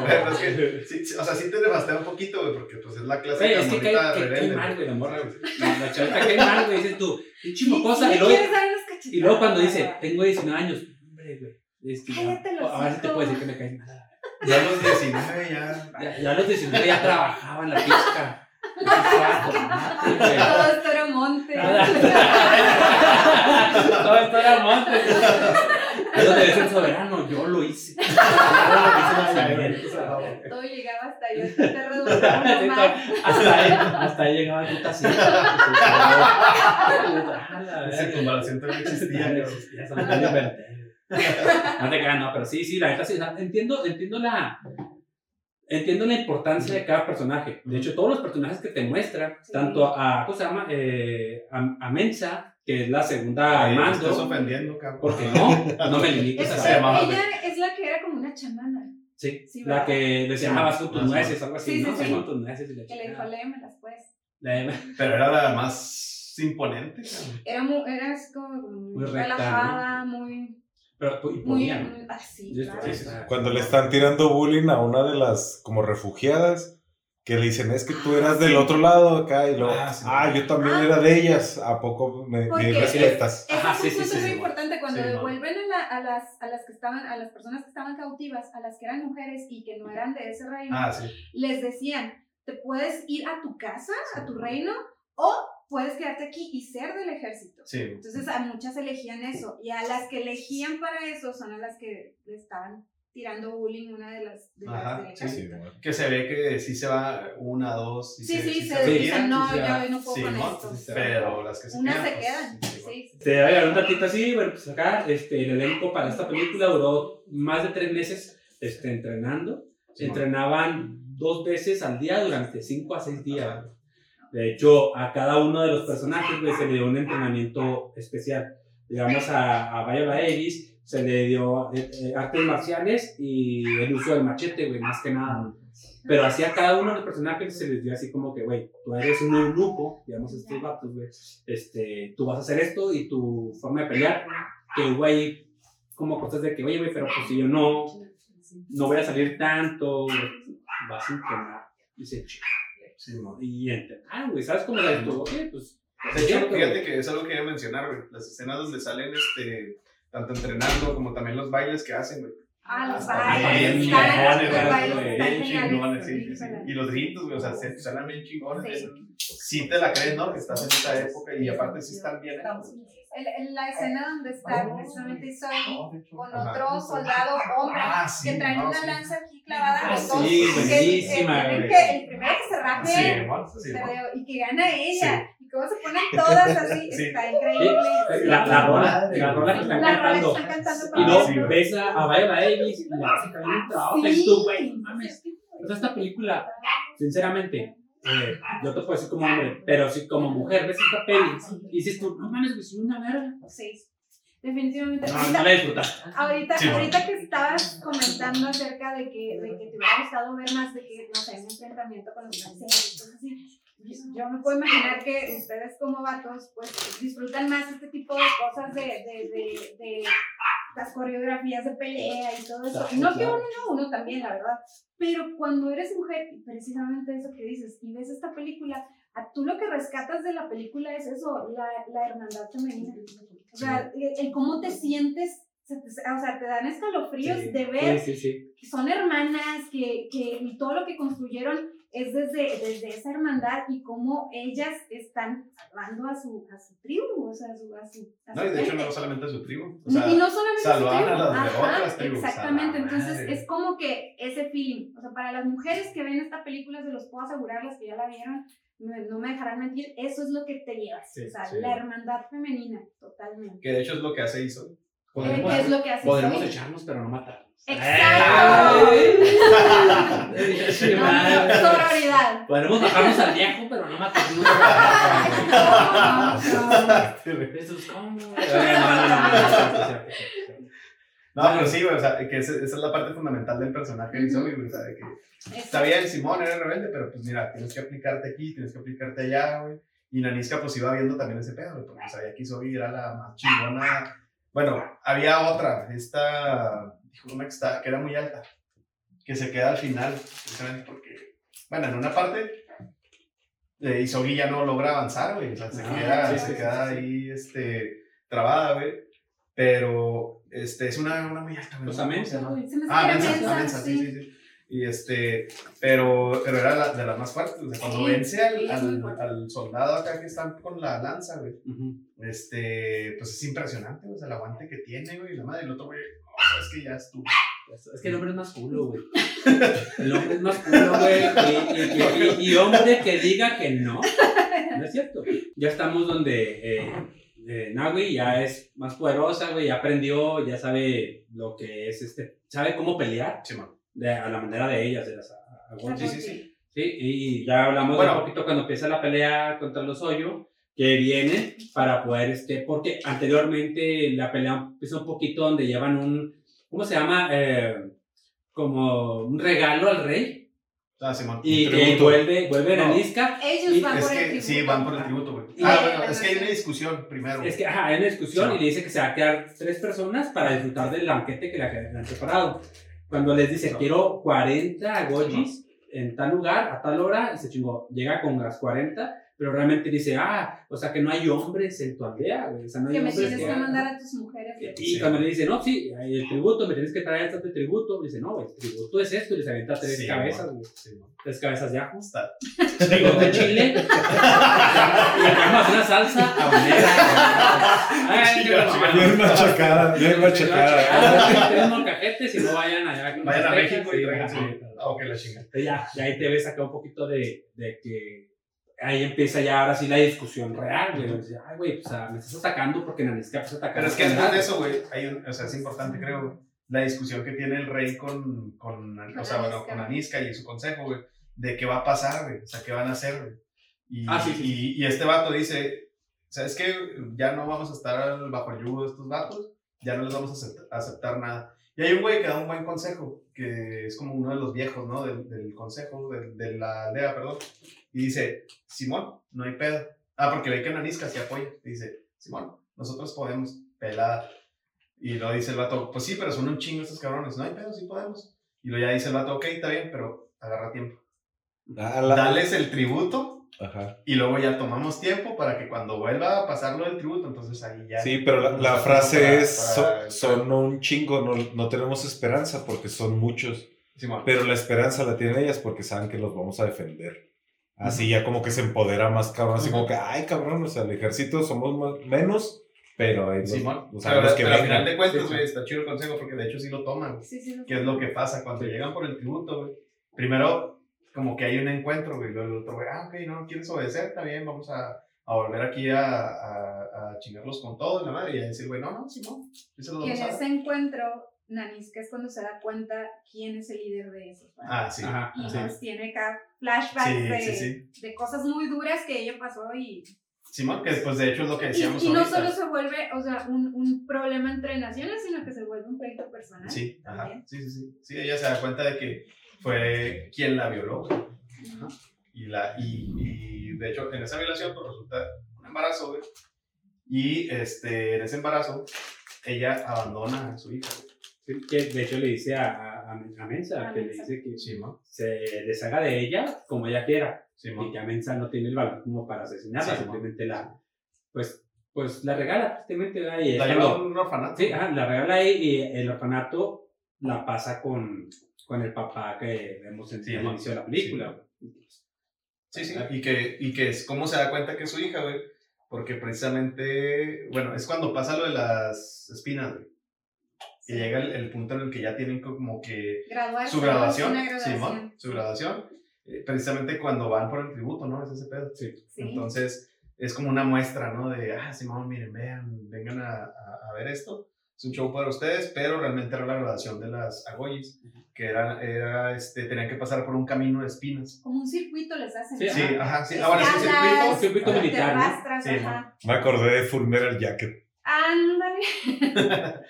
A: Bueno, es que, sí, o sea, sí te devastea un poquito, güey, porque pues es la clase de
C: es que cae, cae mal, güey, la morra. güey. La la chavita cae mal, güey. Dices tú, qué chimocosa.
D: ¿Y
C: luego, y luego cuando dice, tengo 19 años, hombre, güey. Este,
D: los
C: ahora sí te puedo decir que me caes mal.
A: Ya a los 19 ya.
C: Ya, ya a los 19 ya trabajaba en la pizca. Güey.
D: Todo esto era monte.
C: Todo esto era monte. Eso debe ser soberano, yo lo hice. Yo.
D: Todo llegaba hasta. Te más.
C: hasta ahí, hasta ahí llegaba el puta así.
A: Ese convaleciente no existía.
C: No te creas, no, pero sí, sí, la neta sí. Entiendo, entiendo la. Entiendo la importancia de cada personaje. De hecho, todos los personajes que te muestran,
D: Sí.
C: tanto a, ¿cómo se llama? Eh, a, a Mensa, que es la segunda
A: Ay, me estás
C: mando.
A: ofendiendo, cabrón.
C: Porque no, no me limites
D: Es-
C: a
D: ella es la que era como una chamana.
C: Sí,
D: Sí,
C: la que le llamaba con tus nueces, algo así,
D: Sí,
C: ¿no?
D: sí, sí.
C: Tus nueces y la
D: Que le dijo, léemelas pues.
A: Pero era la más imponente, cabrón.
D: Era, muy, era así como muy,
C: Muy recta,
D: relajada, muy.
C: Pero, y
D: Muy.
C: ponía, ¿no?
D: muy- así,
C: esto-
D: claro.
C: sí.
B: Cuando le están tirando bullying a una de las como refugiadas, que le dicen, es que tú eras del otro lado acá, y luego,
A: Ah, sí.
B: ah, yo también
D: Ah.
B: era de ellas, ¿a poco me, me respetas?
D: Ese
C: Ajá,
D: es
C: sí, sí, sí,
D: muy
C: sí,
D: importante cuando
A: Sí,
D: devuelven a, la- a las, a las que estaban, a las personas que estaban cautivas, a las que eran mujeres y que no eran de ese reino,
A: Ah, sí.
D: les decían, te puedes ir a tu casa, a tu reino, o puedes quedarte aquí y ser del ejército.
A: Sí.
D: Entonces a muchas elegían eso, y a las que elegían para eso son a las que le estaban tirando bullying una de las, de las
A: Ajá,
D: del
A: sí.
B: Sí, bueno.
A: Que se ve que sí se va una, dos. y
D: Sí, sí,
A: sí
D: se,
C: retira,
D: dicen, no,
C: se va.
D: ya hoy no puedo
A: Sí,
D: con
A: ¿no?
D: esto.
A: Pero las que se
D: Unas
A: quedan.
D: se
A: pues,
D: quedan,
A: sí,
D: sí. sí.
C: Te voy a dar un ratito así, bueno, pues acá este, el elenco para esta película duró más de tres meses este, entrenando.
A: Sí,
C: Entrenaban dos veces al día durante cinco a seis días. De hecho, a cada uno de los personajes güey, se le dio un entrenamiento especial. Digamos, a, a Viola Davis se le dio eh, eh, artes marciales y el uso del machete, güey, más que nada. Pero así a cada uno de los personajes se les dio así como que, güey, tú eres un eunuco, digamos, estos vatos, güey. Este, tú vas a hacer esto y tu forma de pelear, que, güey, como cosas de que, oye, güey, pero pues si yo no, no voy a salir tanto, vas a entrenar. Ch-
A: Sí,
C: y entrenar, güey, ¿sabes cómo esto? Oye, pues,
A: De hecho, fíjate que es algo que quería mencionar, güey. Las escenas donde salen, este, tanto entrenando como también los bailes que hacen, güey.
D: Ah, los bailes.
A: bien chingones, sí,
D: sí.
A: Y los gritos, güey, o sea, se salen bien chingones.
D: Sí.
A: Te la crees, ¿no? Que estás en esa época y aparte sí están bien.
D: La escena donde está precisamente Zoe con otro soldado hombre
A: Ah,
D: que traen
A: no,
D: una lanza aquí clavada
C: Ah,
D: los dos.
C: sí,
D: que-
C: buenísima,
D: el primero que se raje y que gana ella. Cómo se ponen todas así.
A: Sí.
D: Está increíble.
C: la, la rola, la rola que están
D: La rola que
C: cantando.
D: están cantando
C: Y
D: para
C: luego
A: sí,
C: ves a, a Viola Davis y le hace caer un trabajo.
D: Sí.
C: Y tú, güey, no mames. O sea, esta película, sinceramente, eh, yo te puedo decir como hombre, pero si como mujer ves esta peli y dices tú, no mames, güey, soy una verga.
D: Sí. Definitivamente.
C: No,
D: Ahorita-
C: no la disfrutaste.
D: Ahorita,
A: Sí,
D: ahorita que estabas comentando acerca de que, de que te hubiera gustado ver más de que, no sé, un enfrentamiento con los franceses y cosas así, yo, me puedo imaginar que ustedes como vatos, pues disfrutan más este tipo de cosas de, de, de, de las coreografías de pelea y todo eso.
C: Claro,
D: no que uno no, uno también, la verdad. Pero cuando eres mujer, y precisamente eso que dices, y ves esta película, a tú lo que rescatas de la película es eso, la, la hermandad femenina. O sea, el, el cómo te sientes, o sea, te dan escalofríos
A: Sí.
D: de ver
C: Sí, sí,
D: que son hermanas, que, que y todo lo que construyeron es desde, desde esa hermandad y cómo ellas están salvando a su, a su tribu, o sea, a su, a su, a
A: No,
D: su
A: y de hecho no solamente a su tribu. O
D: y
A: sea,
D: no solamente
A: salvaban
D: su tribu,
A: a las de otras tribus,
D: Exactamente,
A: a
D: entonces es como que ese feeling, o sea, para las mujeres que ven esta película, se los puedo asegurar, las que ya la vieron, no me dejarán mentir, eso es lo que te llevas,
C: Sí,
D: o sea,
A: sí.
D: la hermandad femenina, totalmente.
A: que de hecho es lo que hace Iso.
D: Eh,
C: Podremos-
D: ¿Qué es lo que hace
C: Podremos
D: Zoe?
C: echarnos, pero no matarnos.
D: ¡Exacto! Sororidad.
C: Podremos bajarnos al viejo, pero no matarnos. Eso es como. No,
A: pero sí, güey, o sea, que esa, esa es la parte fundamental del personaje de Zoe, güey, o sea, de que está bien, Simón era rebelde, pero pues mira, tienes que aplicarte aquí, tienes que aplicarte allá, güey. Y Naniska pues iba viendo también ese pedo, güey, porque sabía que Zoe era la más chingona. Bueno, había otra, esta, dijo una que, está, que era muy alta, que se queda al final, precisamente porque, bueno, en una parte, eh, Isogi ya no logra avanzar, güey, o sea, se
C: Ah,
A: queda,
C: sí,
A: se
C: sí,
A: queda
C: sí, sí.
A: ahí, este, trabada, güey. Pero, este, es una, una muy alta, güey.
C: Pues
A: no. Ah, Mensa, ah, Mensa, sí, sí, sí. Y este, pero, pero era la- de las más fuertes, o sea, cuando
D: Sí,
A: vence al,
D: sí,
A: al, soldado acá que están con la lanza, güey, este, pues es impresionante, o sea, el aguante que tiene, güey, y la madre, el otro, güey, no, es que ya estuvo.
C: Es que el hombre es más culo, güey. El hombre es más culo, güey. Y, y, que- y- y hombre que diga que no, no es cierto. Ya estamos donde eh, eh, Nagui ya es más poderosa, güey. Ya aprendió, ya sabe lo que es este. Sabe cómo pelear
A: Sí, man.
C: de, a la manera de ellas, de las a- a-
A: Sí, sí, sí.
C: Sí, y ya hablamos de
A: Bueno.
C: un poquito cuando empieza la pelea contra los Hoyo, que viene para poder, este, porque anteriormente la pelea empieza un poquito donde llevan un, ¿cómo se llama? Eh, como un regalo al rey
A: Ah, Simón.
C: y
B: Un
C: que vuelve, vuelve
A: No.
C: Nanisca.
D: Ellos
C: Y
D: van
A: Es
D: por el
A: que
D: tributo.
A: sí, van por el tributo, güey.
C: Y-
A: Ah, bueno, es que hay una discusión primero.
C: Es que, ajá, hay una discusión
A: Sí.
C: y le dice que se va a quedar tres personas para disfrutar del banquete que le han preparado. Cuando les dice,
A: No.
C: quiero 40 gojis en tal lugar, a tal hora, y se chingó, llega con las 40, pero realmente dice, ah, o sea que no hay hombres en tu aldea, güey. O sea, no hay
D: Que me
C: hombres
D: tienes que mandar a tus mujeres.
C: Y
A: Sí.
C: cuando le dice, no, sí, hay el tributo, me tienes que traer este tributo, dice, no, el tributo es esto, y les avienta tres
A: Sí,
C: cabezas, güey.
A: Sí.
C: Tres cabezas de ajo.
A: Está.
C: Digo, de chile. y le ponemos una salsa habanera. Ay.
B: Bien machacada, bien machacada.
C: Tres molcajetes y no vayan allá.
A: Vayan a México y traigan su. Ah, ok, la chinga.
C: Ya, ya ahí te ves acá un poquito de, de que ahí empieza ya ahora sí la discusión real, güey. Dice, Ay, güey, pues ah, me estás atacando porque Nanisca pues atacando.
A: Pero es que después de eso, güey, hay un, o sea, es importante, creo, la discusión que tiene el rey con, con, o sea, bueno,
D: Aniska.
A: con Aniska y su consejo, güey, de qué va a pasar, güey, o sea, qué van a hacer, güey. Y,
C: Ah, sí, sí,
A: y, y este vato dice, ¿sabes qué? Ya no vamos a estar bajo el yugo de estos vatos, ya no les vamos a aceptar, a aceptar nada. Y hay un güey que da un buen consejo, que es como uno de los viejos, ¿no? Del, del consejo, del- de la aldea, perdón. Y dice, Simón, no hay pedo. Ah, porque ve que Nanisca se apoya. Y dice, Simón, nosotros podemos, pelada. Y lo dice el vato, pues sí, pero son un chingo estos cabrones. No hay pedo, sí podemos. Y lo ya dice el vato, ok, está bien, pero agarra tiempo.
B: Ah, la-
A: Dales el tributo
B: Ajá.
A: y luego ya tomamos tiempo para que cuando vuelva a pasarlo del tributo, entonces ahí ya.
B: Sí, pero la, la
A: Para-
B: frase es,
A: para-
B: son, son un chingo, no, no tenemos esperanza porque son muchos,
A: Simón.
B: pero la esperanza la tienen ellas porque saben que los vamos a defender. Así ya como que se empodera más cabrón, así como que, ay cabrón, o sea, el ejército somos más- menos, pero hay los,
A: Simón.
B: los
A: pero
B: que
A: pero al final de cuentas,
C: Sí, sí.
A: güey, está chido el consejo porque de hecho sí lo toman.
D: Sí, sí, sí.
A: ¿Qué es lo que pasa cuando llegan por el tributo, güey? Primero, como que hay un encuentro, güey. Luego el otro, güey, ah, ok, no quieres obedecer, está bien, vamos a, a volver aquí a, a, a chingarlos con todo, la madre. Y a decir, güey, no, no, sí, no. Sí
D: Que en ese encuentro, Naniska es cuando se da cuenta quién es el líder de esos. ¿verdad?
A: Ah, sí.
C: Ajá,
D: y
C: sí.
D: pues tiene acá flashbacks
A: Sí,
D: de,
A: sí, sí.
D: de cosas muy duras que ella pasó y,
A: Simón, que después de hecho es lo que
D: y,
A: decíamos
D: y no
A: ahorita.
D: solo se vuelve, o sea, un, un problema entre naciones, sino que se vuelve un pleito personal.
A: Sí, ajá. Sí, sí, sí. Sí, ella se da cuenta de que fue quien la violó.
D: Ujú.
A: Y, la, y, y de hecho, en esa violación, pues resulta un embarazo, güey. Y este, en ese embarazo, ella abandona a su hija, güey.
C: Sí, Que de hecho le dice a, a, a Mensa,
D: A
C: que le dice que
A: Simón.
C: se deshaga de ella como ella quiera. Y
A: Simón.
C: que Mensa no tiene el valor como para asesinarla,
A: Sí,
C: simplemente la, pues, pues la regala. Y es
A: La lleva a un orfanato.
C: Sí, ajá, la regala ahí y el orfanato la pasa con, con el papá que vemos en
A: Sí,
C: el inicio de la película.
A: Sí, sí, y que, y que es cómo se da cuenta que es su hija, güey. Porque precisamente, bueno, es cuando pasa lo de las espinas, güey. Que
D: Sí.
A: llega el, el punto en el que ya tienen como que
D: Graduarse,
A: su graduación,
D: graduación.
A: Simón, su graduación, eh, precisamente cuando van por el tributo, ¿no? Es ese pedo.
C: Sí.
D: Sí.
A: Entonces, es como una muestra, ¿no? De, ah, Simón, miren, vean, vengan a, a- a ver esto. es un show para ustedes, pero realmente era la graduación de las Agoyis, que era, era, este, tenían que pasar por un camino de espinas.
D: Como un circuito les hacen.
C: Sí,
D: ¿no?
A: Sí, ajá, sí. Ahora sí,
D: Escalas,
A: circuito.
C: Un circuito
D: te
C: militar, ¿no?
D: arrastras,
A: Sí,
D: ajá.
B: Me acordé de Full Metal Jacket.
D: Ándale.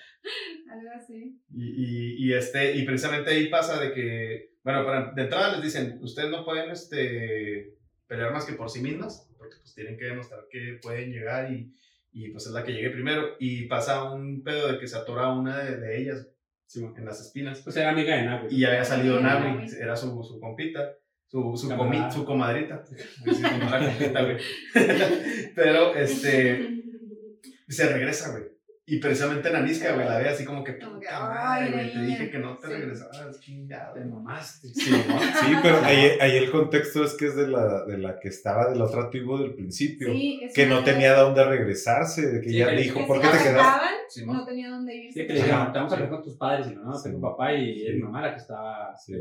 D: Algo así.
A: Y, y, y, este, y precisamente ahí pasa de que, bueno, para, de entrada les dicen, ustedes no pueden este, pelear más que por sí mismas, porque pues tienen que demostrar que pueden llegar y, y pues es la que llegue primero. Y pasa un pedo de que se atora una de, de ellas
C: Sí,
A: en las espinas.
C: Pues era amiga de Navi.
A: Y ya había salido
D: Sí,
A: Navi,
D: Navi.
A: era su, su compita, su, su, comi- su comadrita. Pero, este, se regresa, güey. Y precisamente Nanisca, güey, la ve así como que,
D: Como que,
A: puta
D: ay,
A: madre, güey, te dije que no te
D: Sí.
A: regresabas, chingado.
C: Te mamaste.
B: Sí, ¿no? Sí, pero ahí, ahí el contexto es que es de la, de la que estaba de la otra tribu del principio.
D: Sí, es
B: que no
D: de-
B: tenía dónde regresarse, de que
C: Sí,
B: ya le dijo,
C: que
B: ¿por
D: si
B: qué te quedaste?
D: no tenía dónde irse.
C: Sí, que le dijeron, te vamos a ver con tus padres. Y no, no, papá y mi mamá la que estaba.
B: Sí,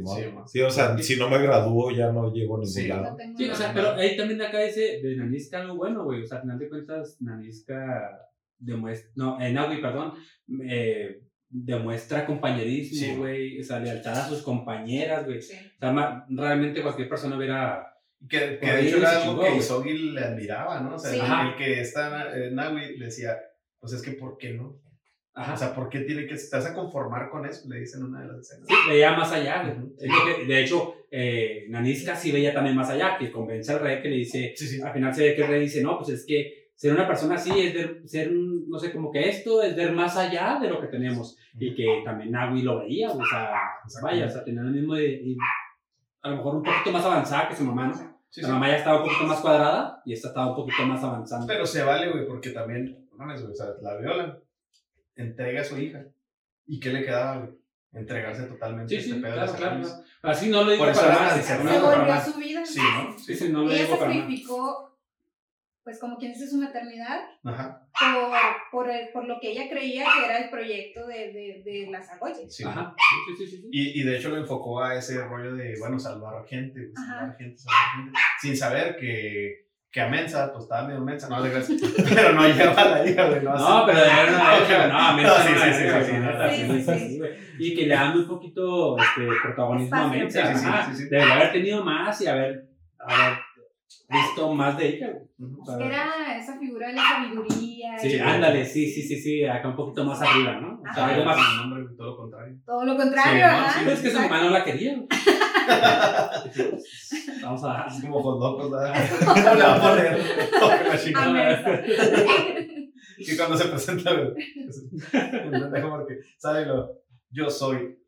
A: Sí,
B: o sea, si no me gradúo ya no llego a ningún
A: Sí.
B: lado.
C: Sí, o sea, pero ahí también acá dice de Nanisca algo bueno, güey. O sea, al final de cuentas, Nanisca demuestra. No, eh, Naui, perdón. eh, demuestra compañerismo,
A: Sí.
C: güey. O sea, lealtad a sus compañeras, güey.
D: Sí.
C: O sea, realmente cualquier persona hubiera.
A: Que, que de hecho era algo
C: chingó,
A: que. Isogi le admiraba, ¿no? O sea,
D: Sí.
A: el- el, que está en Nawi decía, pues es que ¿por qué no?
C: Ajá.
A: O sea, ¿por qué tiene que, te vas a conformar con eso? Le dicen en una de las escenas.
C: Sí, veía más allá, güey. Que- de hecho, eh, Nanisca sí veía también más allá, que convence al rey que le dice,
A: Sí, sí.
C: al final se ve que el rey dice, no, pues es que ser una persona así es ver, ser, no sé, como que esto es ver más allá de lo que tenemos. Y que también Nawi lo veía, o sea, vaya, o sea, tenía el mismo, de, y a lo mejor un poquito más avanzada que su mamá, ¿no?
A: Sí,
C: La
A: sí.
C: mamá ya estaba un poquito más cuadrada y esta estaba un poquito más avanzando.
A: Pero se vale, güey, porque también, no mames, güey, o sea, la violan, entrega a su hija. ¿Y qué le quedaba, güey? Entregarse totalmente
C: Sí,
A: a este
C: sí,
A: pedo de
C: claro,
A: las
C: claro. claro. Así no lo digo para no lo
D: Se volvió su vida.
A: Sí, ¿no?
C: Sí, sí, no lo digo para más.
D: sacrificó, pues como quien dice, su maternidad
A: Ajá.
D: por, por, el- por lo que ella creía que era el proyecto de, de, de las Agoyes.
A: Sí.
C: Ajá, sí, sí, sí. sí.
A: Y, y de hecho lo enfocó a ese rollo de, bueno, salvar gente, güey, salvar gente, salvar gente, sin saber que, que a Mensa, pues estaba medio Mensa, no, pero no lleva a la hija, güey, no
C: No, pero de verdad, no, a
A: no, sí, sí, sí, sí,
C: no,
A: sí,
C: no,
D: sí,
C: sí,
D: sí,
C: sí, güey. Y que le dan muy poquito este, protagonismo a. Mensa.
A: Sí, sí, sí, sí.
C: Debería haber tenido más y haber, haber visto más de ella. O sea,
D: Era esa figura de la sabiduría.
C: Sí,
D: y
C: ándale, sí, sí, sí, sí, acá un poquito más arriba, ¿no? O sea, algo más.
A: Todo lo contrario.
D: Todo lo contrario,
A: Sí, ¿no?
D: ajá.
A: Sí,
C: Pero es que su mamá no la quería. Vamos a
A: Así como hot locos, ¿verdad? ¿Cómo le va a poner? La chingada. Y cuando se presenta, sale y lo, yo soy,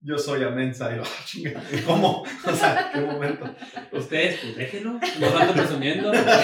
A: yo soy Amensa, y lo, ah, chinga, ¿cómo? O sea, ¿qué momento?
C: Ustedes, pues déjenlo, no ando presumiendo. No mames.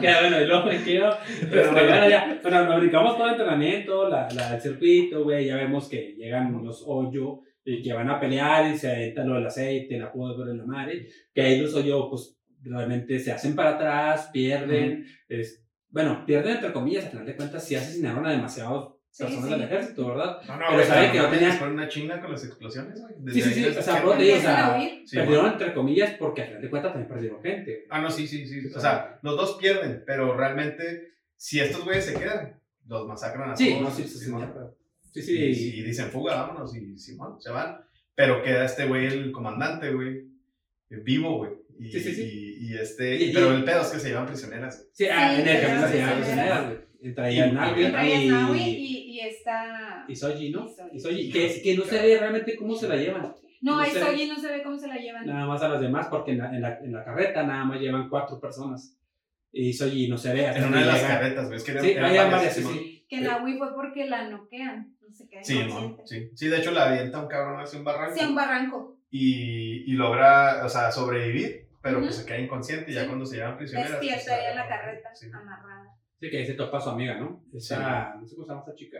C: Que bueno, y luego me quiero. Pero bueno, ya, bueno, nos brincamos todo el entrenamiento, la, la, el circuito, güey. Ya vemos que llegan los hoyo y que van a pelear y se aventan lo del aceite, la ver en la madre. Que ahí los hoyo, pues realmente se hacen para atrás, pierden. es, bueno, pierden entre comillas, al final de cuentas, sí asesinaron a demasiados personas
D: sí.
C: del ejército, ¿verdad?
A: No, no,
C: Pero saben que no tenían-
A: Fueron una chinga con las explosiones, güey.
C: Sí,
A: Desde
C: sí,
A: ahí
C: sí, o sea,
A: ¿qué?
C: bro, te digo, o
D: Empiezan a
C: sea,
D: huir.
A: Sí,
C: perdieron
A: bueno.
C: entre comillas porque al final de cuentas también perdieron gente.
A: Ah, no, sí, sí, sí. O sea, los dos pierden, pero realmente, si estos güeyes se quedan, los masacran a
C: Sí,
A: todos.
C: no, sí, sí, sí,
A: Simón.
C: sí,
A: Y,
C: sí,
A: y dicen fuga, vámonos, y Simón, se van. Pero queda este güey, el comandante, güey, eh, vivo, güey. Y,
C: Sí, sí, sí.
A: Y, y este,
C: Y- y-
A: pero el pedo es que se llevan prisioneras.
C: sí, ah,
D: Sí,
C: en el camino se llaman
D: sí,
C: prisioneras, güey. Traía
A: Y-
C: Navi
D: Y
C: y,
D: y esta...
C: y Soji, ¿no?
D: y Soji.
C: Y Soji, que, que no se ve realmente cómo se la llevan.
D: No,
C: no
D: a
C: sé.
D: Soji no se ve cómo se la llevan.
C: Nada más a las demás, porque en la, en la, en la carreta nada más llevan cuatro personas. Y Soji no se ve.
A: En una de las carretas, güey. Es que eran-
C: Sí,
A: eran
C: había varias, sí.
D: Que Naui fue porque la noquean y se queda
A: Sí, ¿no?
D: inconsciente.
A: sí. Sí, de hecho la avienta un cabrón hacia un barranco.
D: Sí, un barranco.
A: y, y logra, o sea, sobrevivir, pero pues se queda inconsciente y ya
D: Sí.
A: cuando se llevan prisioneras. pues,
D: Despierta ahí en la carreta,
A: Sí.
D: amarrada.
C: Sí, que ahí se topa a su amiga, ¿no? Esa, no sé cómo se llama esta chica.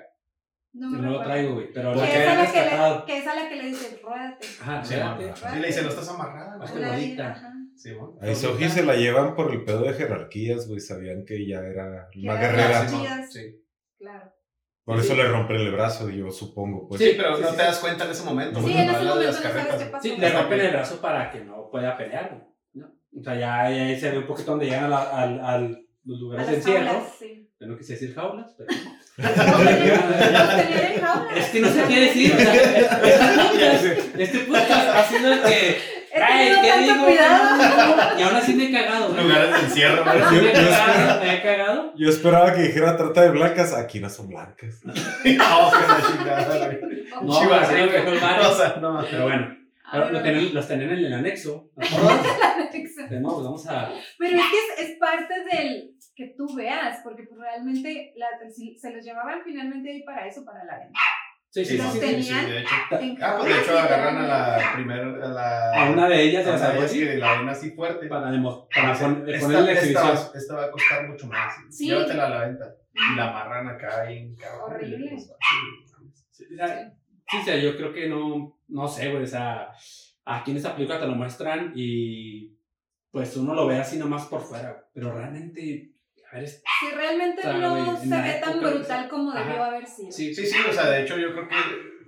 D: No
C: No,
D: me
C: no lo traigo, güey. Pero
D: Que
C: la
D: es,
C: que
D: que,
C: rescatado.
D: le, que es a la que le dice, ruédate.
C: Ajá,
A: Sí. Sí, le dice, no estás amarrada. güey".
C: Hazte
D: Nadie-
C: bolita.
D: ajá.
A: Sí, ¿no?
B: A Isoji se la llevan por el pedo de jerarquías, güey. Sabían que ella era
D: Que era
B: guerrera.
A: Sí. ¿no? Sí.
D: Claro.
B: Por eso
C: Sí.
B: le rompen el brazo, yo supongo. Pues.
A: Sí, pero
C: Sí,
A: no
C: sí,
A: te
C: sí.
A: das cuenta en ese momento.
B: Sí,
A: güey,
D: Sí, en
A: no
D: ese momento
A: las
D: no sabes qué pasó.
C: Sí, le rompen el brazo para que no pueda pelear, ¿no? O sea, ya, ya ahí se ve un poquito donde llegan a la- al, al los lugares de encierro.
D: jaulas, sí.
C: Yo no quise decir jaulas, pero.
D: Tenían en jaulas.
C: Es que no sé qué decir. O sea, este podcast, ha sido el que. Ay, ¿qué digo?
D: cuidado.
C: Y aún así me he cagado, ¿eh?
A: Lugares de encierro.
C: Ahora sí me he
B: Yo- yo
C: cagado, me he cagado.
B: Yo esperaba que dijera trata de blancas, aquí no son blancas.
A: No, que la chingada.
C: No,
A: Chivas,
C: mejor varios.
A: O sea, no.
C: Pero bueno,
D: Ay,
C: lo tenían- los tenían en el anexo. Pero no, pues vamos a.
D: Pero es que es, es parte del que tú veas, porque pues realmente la, si- se los llevaban finalmente ahí para eso, para la venta.
C: Sí, sí,
A: Sí,
D: Los
C: sí.
A: sí, sí,
D: tenían
A: de hecho. Ah, pues de hecho agarran a la primera, a la...
C: A una de ellas
A: a
C: de
A: ellas
C: así
A: que la ven así fuerte.
C: para, demo- para
A: esta,
C: poner la exhibición.
A: va, esta va a costar mucho más.
D: Sí.
A: Llévatela a la venta. Y la amarran acá cabrón.
D: Horrible.
A: Sí,
C: o sea, yo creo que no, no sé, güey, o sea, aquí en esta película te lo muestran y pues uno lo ve así nomás por fuera, pero realmente, a ver, es-
D: Si realmente
C: O sea,
D: no se ve tan brutal como
C: ajá.
D: debió haber sido.
C: sí,
A: Sí, sí, o sea, de hecho yo creo que,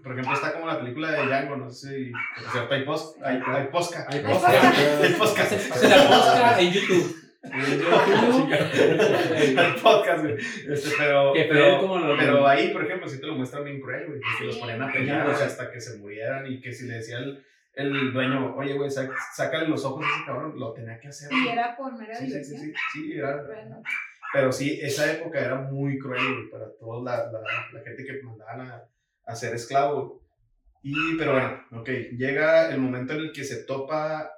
A: por ejemplo, está como la película de Django, no sé si, o sea, hay, post, hay, hay posca.
C: hay
D: Ay,
C: podcast,
A: Hay posca.
C: se la busca en YouTube.
A: El podcast, güey. Este, pero,
C: que
A: pero,
C: como lo,
A: pero ahí, por ejemplo, sí te lo muestran bien cruel, güey. Que los
D: Sí.
A: ponían a pelear o sea, hasta que se murieran y que si le decía el, el dueño, oye, güey, sácale los ojos a ese cabrón, lo tenía que hacer.
D: Y era por mera
A: Sí, sí, sí,
D: diversión.
A: sí, sí, era.
D: Bueno,
A: Pero sí, esa época era muy cruel, para toda la, la, la gente que mandaban a, a ser esclavo. Y, pero bueno, ok, llega el momento en el que se topa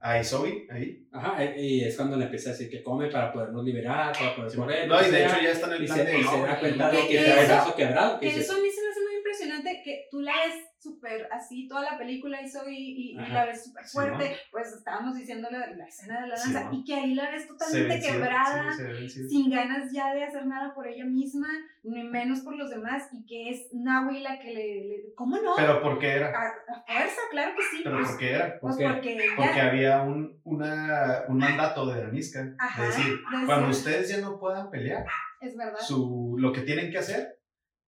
A: a Isobi ahí.
C: Ajá, y es cuando le empieza a decir que come para podernos liberar, para poder correr.
A: No, y
C: que
A: de
C: sea.
A: hecho ya está en el
C: y
A: plan
C: se,
A: de.
C: y
A: no,
C: se da cuenta de
D: Que
C: que trae el
D: eso-
C: brazo quebrado. Que
D: que eso a mí se me hace muy impresionante que tú la ves súper así, toda la película hizo y, y, y la ves súper
A: Sí,
D: fuerte, pues estábamos diciendo la, escena de la
A: Sí,
D: danza
A: ¿no?
D: y que ahí la ves totalmente quebrada,
A: sí,
D: sin ganas ya de hacer nada por ella misma, ni menos por los demás, y que es Nahui la que le, le- ¿cómo no?
A: Pero ¿por qué era?
D: a, a fuerza, claro que sí,
A: ¿Pero
D: pues,
A: por qué era?
D: pues
C: ¿Por qué?
D: porque ella,
A: Porque había un, una, un mandato de Danisca. De decir,
D: de
A: cuando ustedes ya no puedan pelear,
D: es verdad,
A: su, lo que tienen que hacer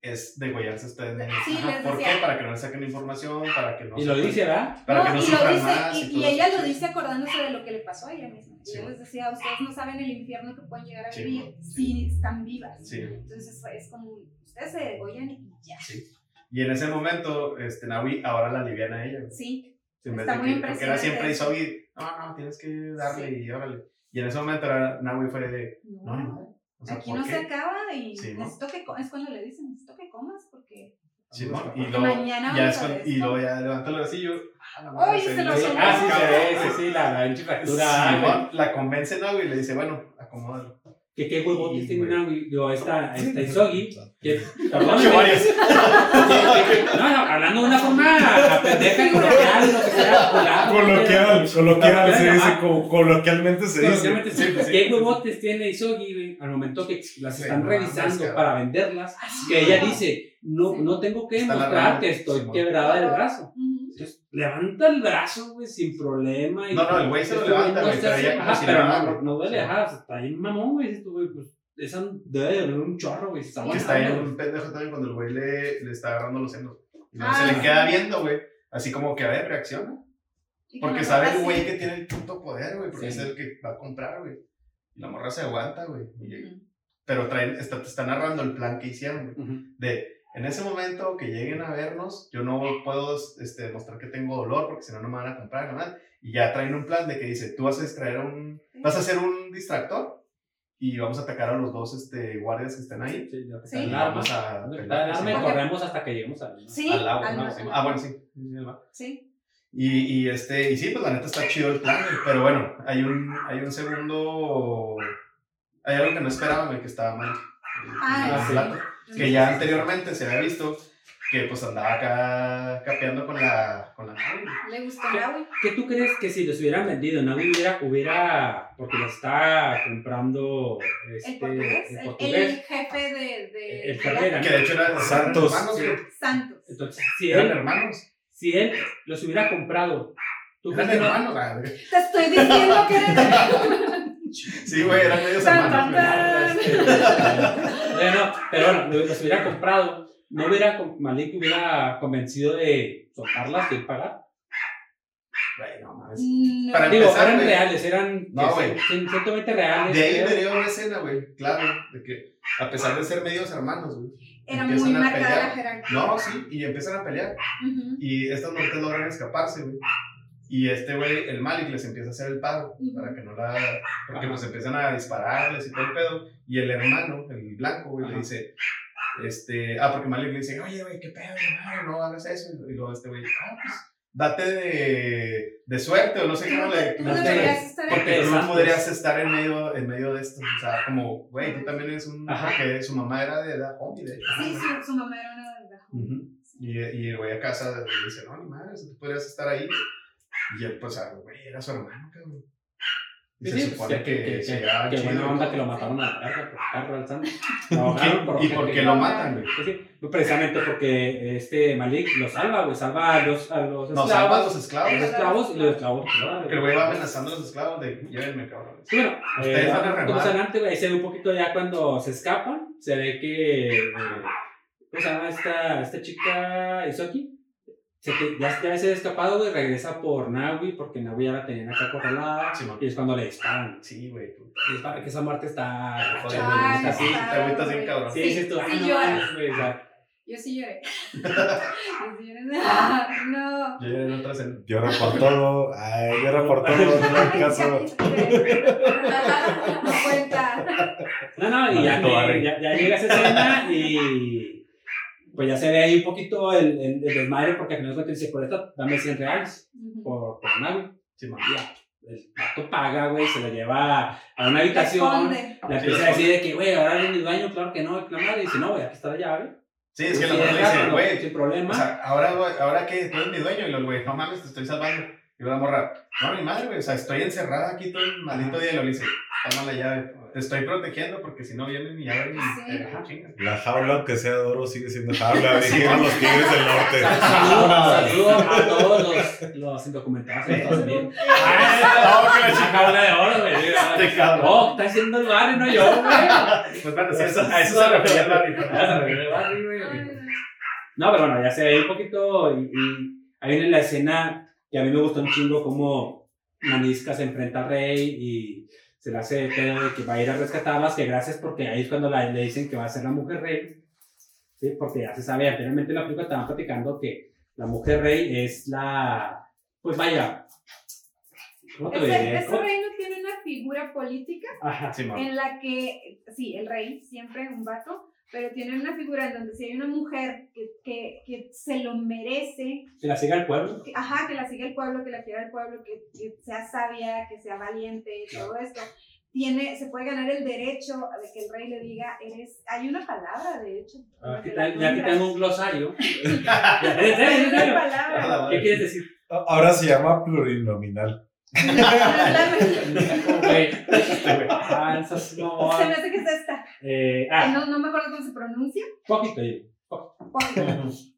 A: es degollarse a ustedes mismos.
D: Sí, les
A: ¿Por qué? Para que no le saquen información, para que no
C: Y lo dice, ¿verdad?
A: Para que no
D: y lo dice,
A: más.
D: y,
A: y
D: y ella lo dice acordándose de lo que le pasó a ella misma. Y
A: Sí,
D: ella
A: bueno.
D: les decía, ustedes no saben el infierno que pueden llegar a
A: Sí,
D: vivir si están vivas.
A: Sí.
D: Entonces es como, ustedes se degollan y ya.
A: Sí. Y en ese momento, este, Naui ahora la aliviana a ella.
D: Sí,
A: En
D: Está muy
A: que- porque era
D: impresionante
A: siempre. Isogi, no, no, tienes que darle
D: Sí.
A: y órale. Y en ese momento era, Naui fue de,
D: no,
A: no, no. O sea,
D: aquí
A: ¿por
D: no
A: qué?
D: se acaba y
A: Sí, ¿no?
D: necesito que es cuando le dicen, necesito que comas porque...
A: Simón, y
C: Porque
A: luego,
D: mañana
A: ya es
D: ver
A: y luego ya levanta el bracillo. ah, la
D: Oye,
A: se
D: se lo
A: le-
D: soltó.
C: Ah, sí, sí, sí, la, la.
A: Simón la convence Naui y le dice, bueno, acomódalo.
C: Que qué huevotes
A: Sí,
C: tiene una, digo, esta, esta Isogi, que, perdón,
A: Que
C: güey.
A: varias.
C: no, no, hablando de una forma pendeja, coloquial, lo que sea, popular.
B: Coloquial, coloquial, se
C: Coloquial,
B: dice, coloquialmente se dice.
C: Coloquialmente. ¿Qué huevotes tiene Isogi, güey, al momento que las
A: Sí,
C: están
A: no,
C: revisando para venderlas?
D: Así
C: Que ella dice, no, no tengo que
A: Está
C: demostrar que estoy quebrada del brazo. Levanta el brazo, güey, sin problema. y-
A: No, no, el güey se lo
C: Este güey
A: levanta,
C: no
A: güey,
C: está
A: pero como
C: ajá,
A: si
C: pero no, no duele,
A: Sí.
C: ajá, está bien mamón, güey, tú, güey, pues, esa debe de doler un chorro, güey, está
A: Que está bien un pendejo también cuando el güey le, le está agarrando los senos. Y
D: Ah,
A: se le
D: sí.
A: queda viendo, güey. Así como que, a ver, reacciona. Porque sabe el güey que tiene el puto poder, güey. Porque
C: Sí.
A: es el que va a comprar, güey. Y la morra se aguanta, güey. Pero traen, está, te está narrando el plan que hicieron, güey. De, en ese momento que lleguen a vernos, yo no puedo este, demostrar que tengo dolor porque si no, no me van a comprar, nada. Y ya traen un plan de que dice, tú vas a distraer a un... Vas a hacer un distractor y vamos a atacar a los dos este, guardias que están ahí.
C: Sí, que
D: Sí.
A: vamos a...
C: Lo que
A: pelear,
C: está el arma y corremos hasta que lleguemos al
D: Sí,
A: al agua,
D: al
A: ¿no? ah, bueno, sí. sí. Y, y, este, y sí, pues la neta está chido el plan, pero bueno, hay un, hay un segundo, hay algo que no esperaba, que estaba mal.
D: Ah,
C: sí.
A: Que ya anteriormente se había visto que pues andaba acá capeando con la, con la.
D: Le gustó Nahui.
C: ¿Qué tú crees que si los hubieran vendido, no hubiera, hubiera porque los está comprando este,
D: El portugués,
C: el
D: el,
C: portugués?
D: el jefe de, de,
C: El
D: de
C: Ferreira.
D: la-
A: que de hecho eran
B: Santos.
A: eran hermanos,
C: Sí.
A: güey.
D: Santos.
C: Entonces, si
A: eran
C: él,
A: hermanos,
C: si él los hubiera comprado, ¿tú
A: eran
C: que no?
A: hermanos, ah, güey.
D: Te estoy diciendo que
A: sí, güey, eran medios hermanos, güey.
D: tan.
C: Bueno, pero bueno, los hubiera comprado, no hubiera, Malik hubiera convencido de soltarlas y él pagar.
A: Güey, no mames.
D: No.
A: Para
C: Digo,
A: empezar,
C: eran
A: güey.
C: reales, eran
A: No, güey.
C: cien- ciertamente reales.
A: De ahí venía una escena, güey, claro, de que a pesar de ser medios hermanos, güey.
D: Era
A: empiezan
D: muy
A: a
D: marcada
A: pelear.
D: la jerarquía.
A: No, sí, y empiezan a pelear.
D: Ujú.
A: Y estas mujeres logran escaparse, güey. Y este güey, el Malik, les empieza a hacer el paro
D: Ujú.
A: para que no la. Porque
C: Ajá.
A: pues empiezan a dispararles y todo el pedo. Y el hermano, el blanco, güey, le
C: Ajá.
A: dice. Este, ah, porque Malik le dice, oye, güey, qué pedo, madre, no hagas eso. Y luego este güey, ah, pues, date de, de suerte, o no sé cómo le.
D: tú no deberías estar
C: porque
D: ahí.
A: Porque tú no podrías estar en medio, en medio de esto. O sea, como, güey, tú también eres un.
C: Ajá.
A: Porque su mamá era de edad homie, de hecho.
D: Sí, su, su mamá era una de las
A: Ujú. Y, y el güey a casa le dice, no, ni madre, tú podrías estar ahí. Y él, pues, ah, güey, era su hermano, cabrón. Y
C: Sí,
A: se supone
C: que,
A: que,
C: que, que, que buena onda que lo mataron a por carro al santo. Por
A: ¿Y por qué lo matan, güey?
C: Sí, sí, precisamente porque este Malik lo salva, güey, salva a los, a los
A: No,
C: esclavos.
A: salva a los esclavos.
C: los esclavos y los esclavos.
A: Porque el güey va amenazando a los esclavos de, llévenme, cabrón.
C: Sí, bueno,
A: Ustedes
C: eh,
A: van a
C: poquito
A: remar.
C: más adelante, güey, se ve un poquito ya cuando se escapan, se ve que, eh, ¿cómo se llama esta, esta chica, Isoki? Se que, ya, ya se escapado, güey, regresa por Naui, porque Naui ya la tenían acá acorralada,
A: Sí,
C: y es cuando le disparan.
A: Sí, güey. tú.
C: Y dispara que esa muerte está...
A: Joder,
D: Ay,
C: está así.
A: te agüitas bien, cabrón.
C: Sí,
D: Sí,
C: sí, tú,
D: sí
C: ah, güey, o sea,
D: Yo sí lloré. Yo sí lloré. No.
A: Yo ya en otra escena.
B: Llora por todo. Ay, llora por todo. No hagas caso.
D: No cuenta.
C: No, no, y ya,
B: Barry.
C: ya, ya llega esa escena y pues ya se ve ahí un poquito el, el, el desmadre porque al final de cuentas dice, por esto dame 100 reales por, por Navi.
A: Sí, man.
C: Y ya, el vato paga, güey, se lo lleva a una habitación. Le empieza
A: Sí,
C: a decir de que, güey, ahora es mi dueño, claro que no, que la madre. Y dice, no, güey, aquí está la llave.
A: Sí, es que
C: Sí,
A: los güeyes le dicen, güey,
C: Sin problema.
A: O sea, ahora, güey, ahora que tú eres mi dueño y los güey, no mames, te estoy salvando. Y la morra, no, mi madre, güey, o sea, estoy encerrada aquí todo el maldito día y lo dice, toma la llave, te estoy protegiendo porque si no vienen mi llave y
D: Sí.
A: te.
B: La jaula, aunque sea de oro, sigue siendo jaula. Dijeron los tigres del norte.
C: Saludos saludo a todos los, los indocumentados en Estados Unidos. Ah,
A: que la
C: jaula de oro, güey.
A: Este cabrón.
C: Oh, está haciendo el barrio, no yo, güey.
A: Pues bueno, eso, a eso se el.
C: Ah, refiere al barrio, güey. No, pero bueno, ya se ve un poquito y, y ahí viene la escena que a mí me gustó un chingo como Manisca se enfrenta al rey y se le hace de pedo de que va a ir a rescatarlas, que gracias porque ahí es cuando la- le dicen que va a ser la mujer rey, ¿sí? porque ya se sabe, anteriormente en la película estaban platicando que la mujer rey es la, pues vaya, ¿cómo te diré?
D: ese reino tiene una figura política
C: Ajá,
A: Sí,
D: en la que, sí, el rey, siempre un vato, pero tiene una figura en donde si hay una mujer que, que, que se lo merece,
C: que la siga el pueblo.
D: que- ajá, que la siga el pueblo, que la quiera el pueblo, que, que sea sabia, que sea valiente, todo esto, tiene, se puede ganar el derecho de que el rey le diga, eres, hay una palabra, de hecho.
C: Aquí
D: la
C: está- ya aquí tengo un glosario. ¿Qué quieres decir?
B: Ahora se llama plurinominal.
C: Ah, no.
D: Se me hace que es esta.
C: Eh, ah,
D: No, no me acuerdo cómo se pronuncia.
C: poquito.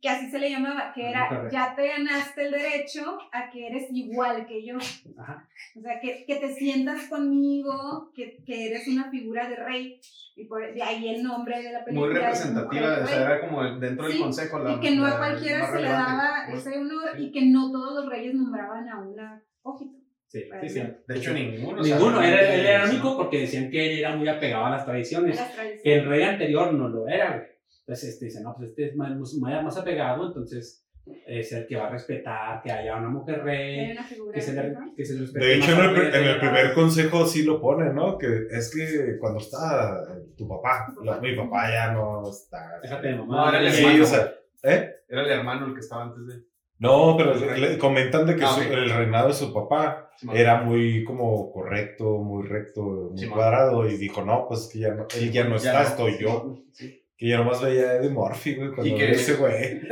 D: que así se le llamaba, que era, ya te ganaste el derecho a que eres igual que yo.
C: Ajá.
D: O sea, que, que te sientas conmigo, que, que eres una figura de rey, y por, de ahí el nombre de la película.
A: Muy
D: es
A: representativa, o sea, era como dentro del consejo la
D: y que no
A: la
D: a cualquiera se le daba
A: Pues,
D: ese honor
A: sí.
D: y que no todos los reyes nombraban a una ojito.
C: Sí, sí, sí.
A: De hecho, ninguno. o sea,
C: Ninguno, era, él era el
A: sí.
C: único porque decían que él era muy apegado a las tradiciones.
D: Las
C: Que
D: tradiciones.
C: el rey anterior no lo era, güey. Entonces, este dice, no, pues este es más, más, más apegado, entonces es el que va a respetar que haya una mujer rey,
D: una
C: que se le,
D: ¿no?
C: que se le respete.
B: De hecho, en el, en el primer consejo sí lo pone, ¿no? Que es que cuando está tu papá, la- mi papá ya no está.
C: Déjate de
A: No,
C: mamá.
A: era el
B: Sí,
A: hermano.
B: o sea, ¿eh?
A: Era el hermano el que estaba antes de.
B: No, pero le, comentan de que
A: Ah,
B: su- el reinado de su papá
A: Sí,
B: era muy como correcto, muy recto, muy
A: Sí,
B: cuadrado y dijo, no, pues que ya no, él ya no
A: Ya
B: está,
A: no,
B: estoy
A: sí,
B: yo. Que yo nomás veía Eddie Murphy, güey, cuando ese güey.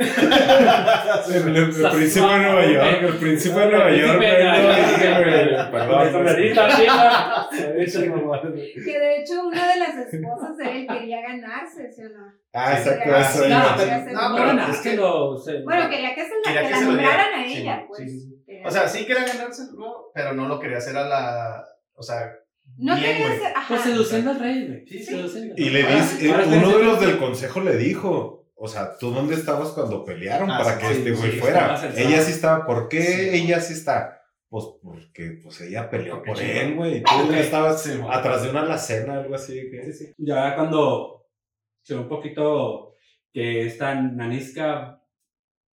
B: El, el príncipe de Nueva York, el príncipe de Nueva York,
C: de
B: güey, güey,
C: güey.
B: perdón.
C: Arriba.
D: Que de hecho una de las esposas de él quería ganarse, ¿sí o no?
B: Ah, exacto, eso.
C: No, pero,
D: no,
C: no,
A: pero
C: no,
A: es
C: que lo.
D: Bueno, quería que se la,
A: Quería
D: que
A: que
D: la
A: se lo
D: nombraran a ella, pues.
A: O sea, sí quería ganárselo, pero no lo quería hacer a la. O sea,
D: no
A: bien,
D: quería ser, ajá.
C: Pues seduciendo al rey, güey.
A: Sí, sí.
C: seduciendo.
B: Y le dice, uno
C: espérense,
B: de los del consejo le dijo, o sea, ¿tú dónde estabas cuando pelearon
A: Ah,
B: para
A: sí,
B: que este güey
C: sí,
B: fuera? Ella sí estaba, ¿por qué
A: Sí.
B: ella sí está? Pues porque pues ella peleó por él, güey. Y tú ya estabas
A: Sí,
B: atrás de una alacena, algo así. que-
C: Sí, sí. Ya cuando se ve un poquito que esta nanisca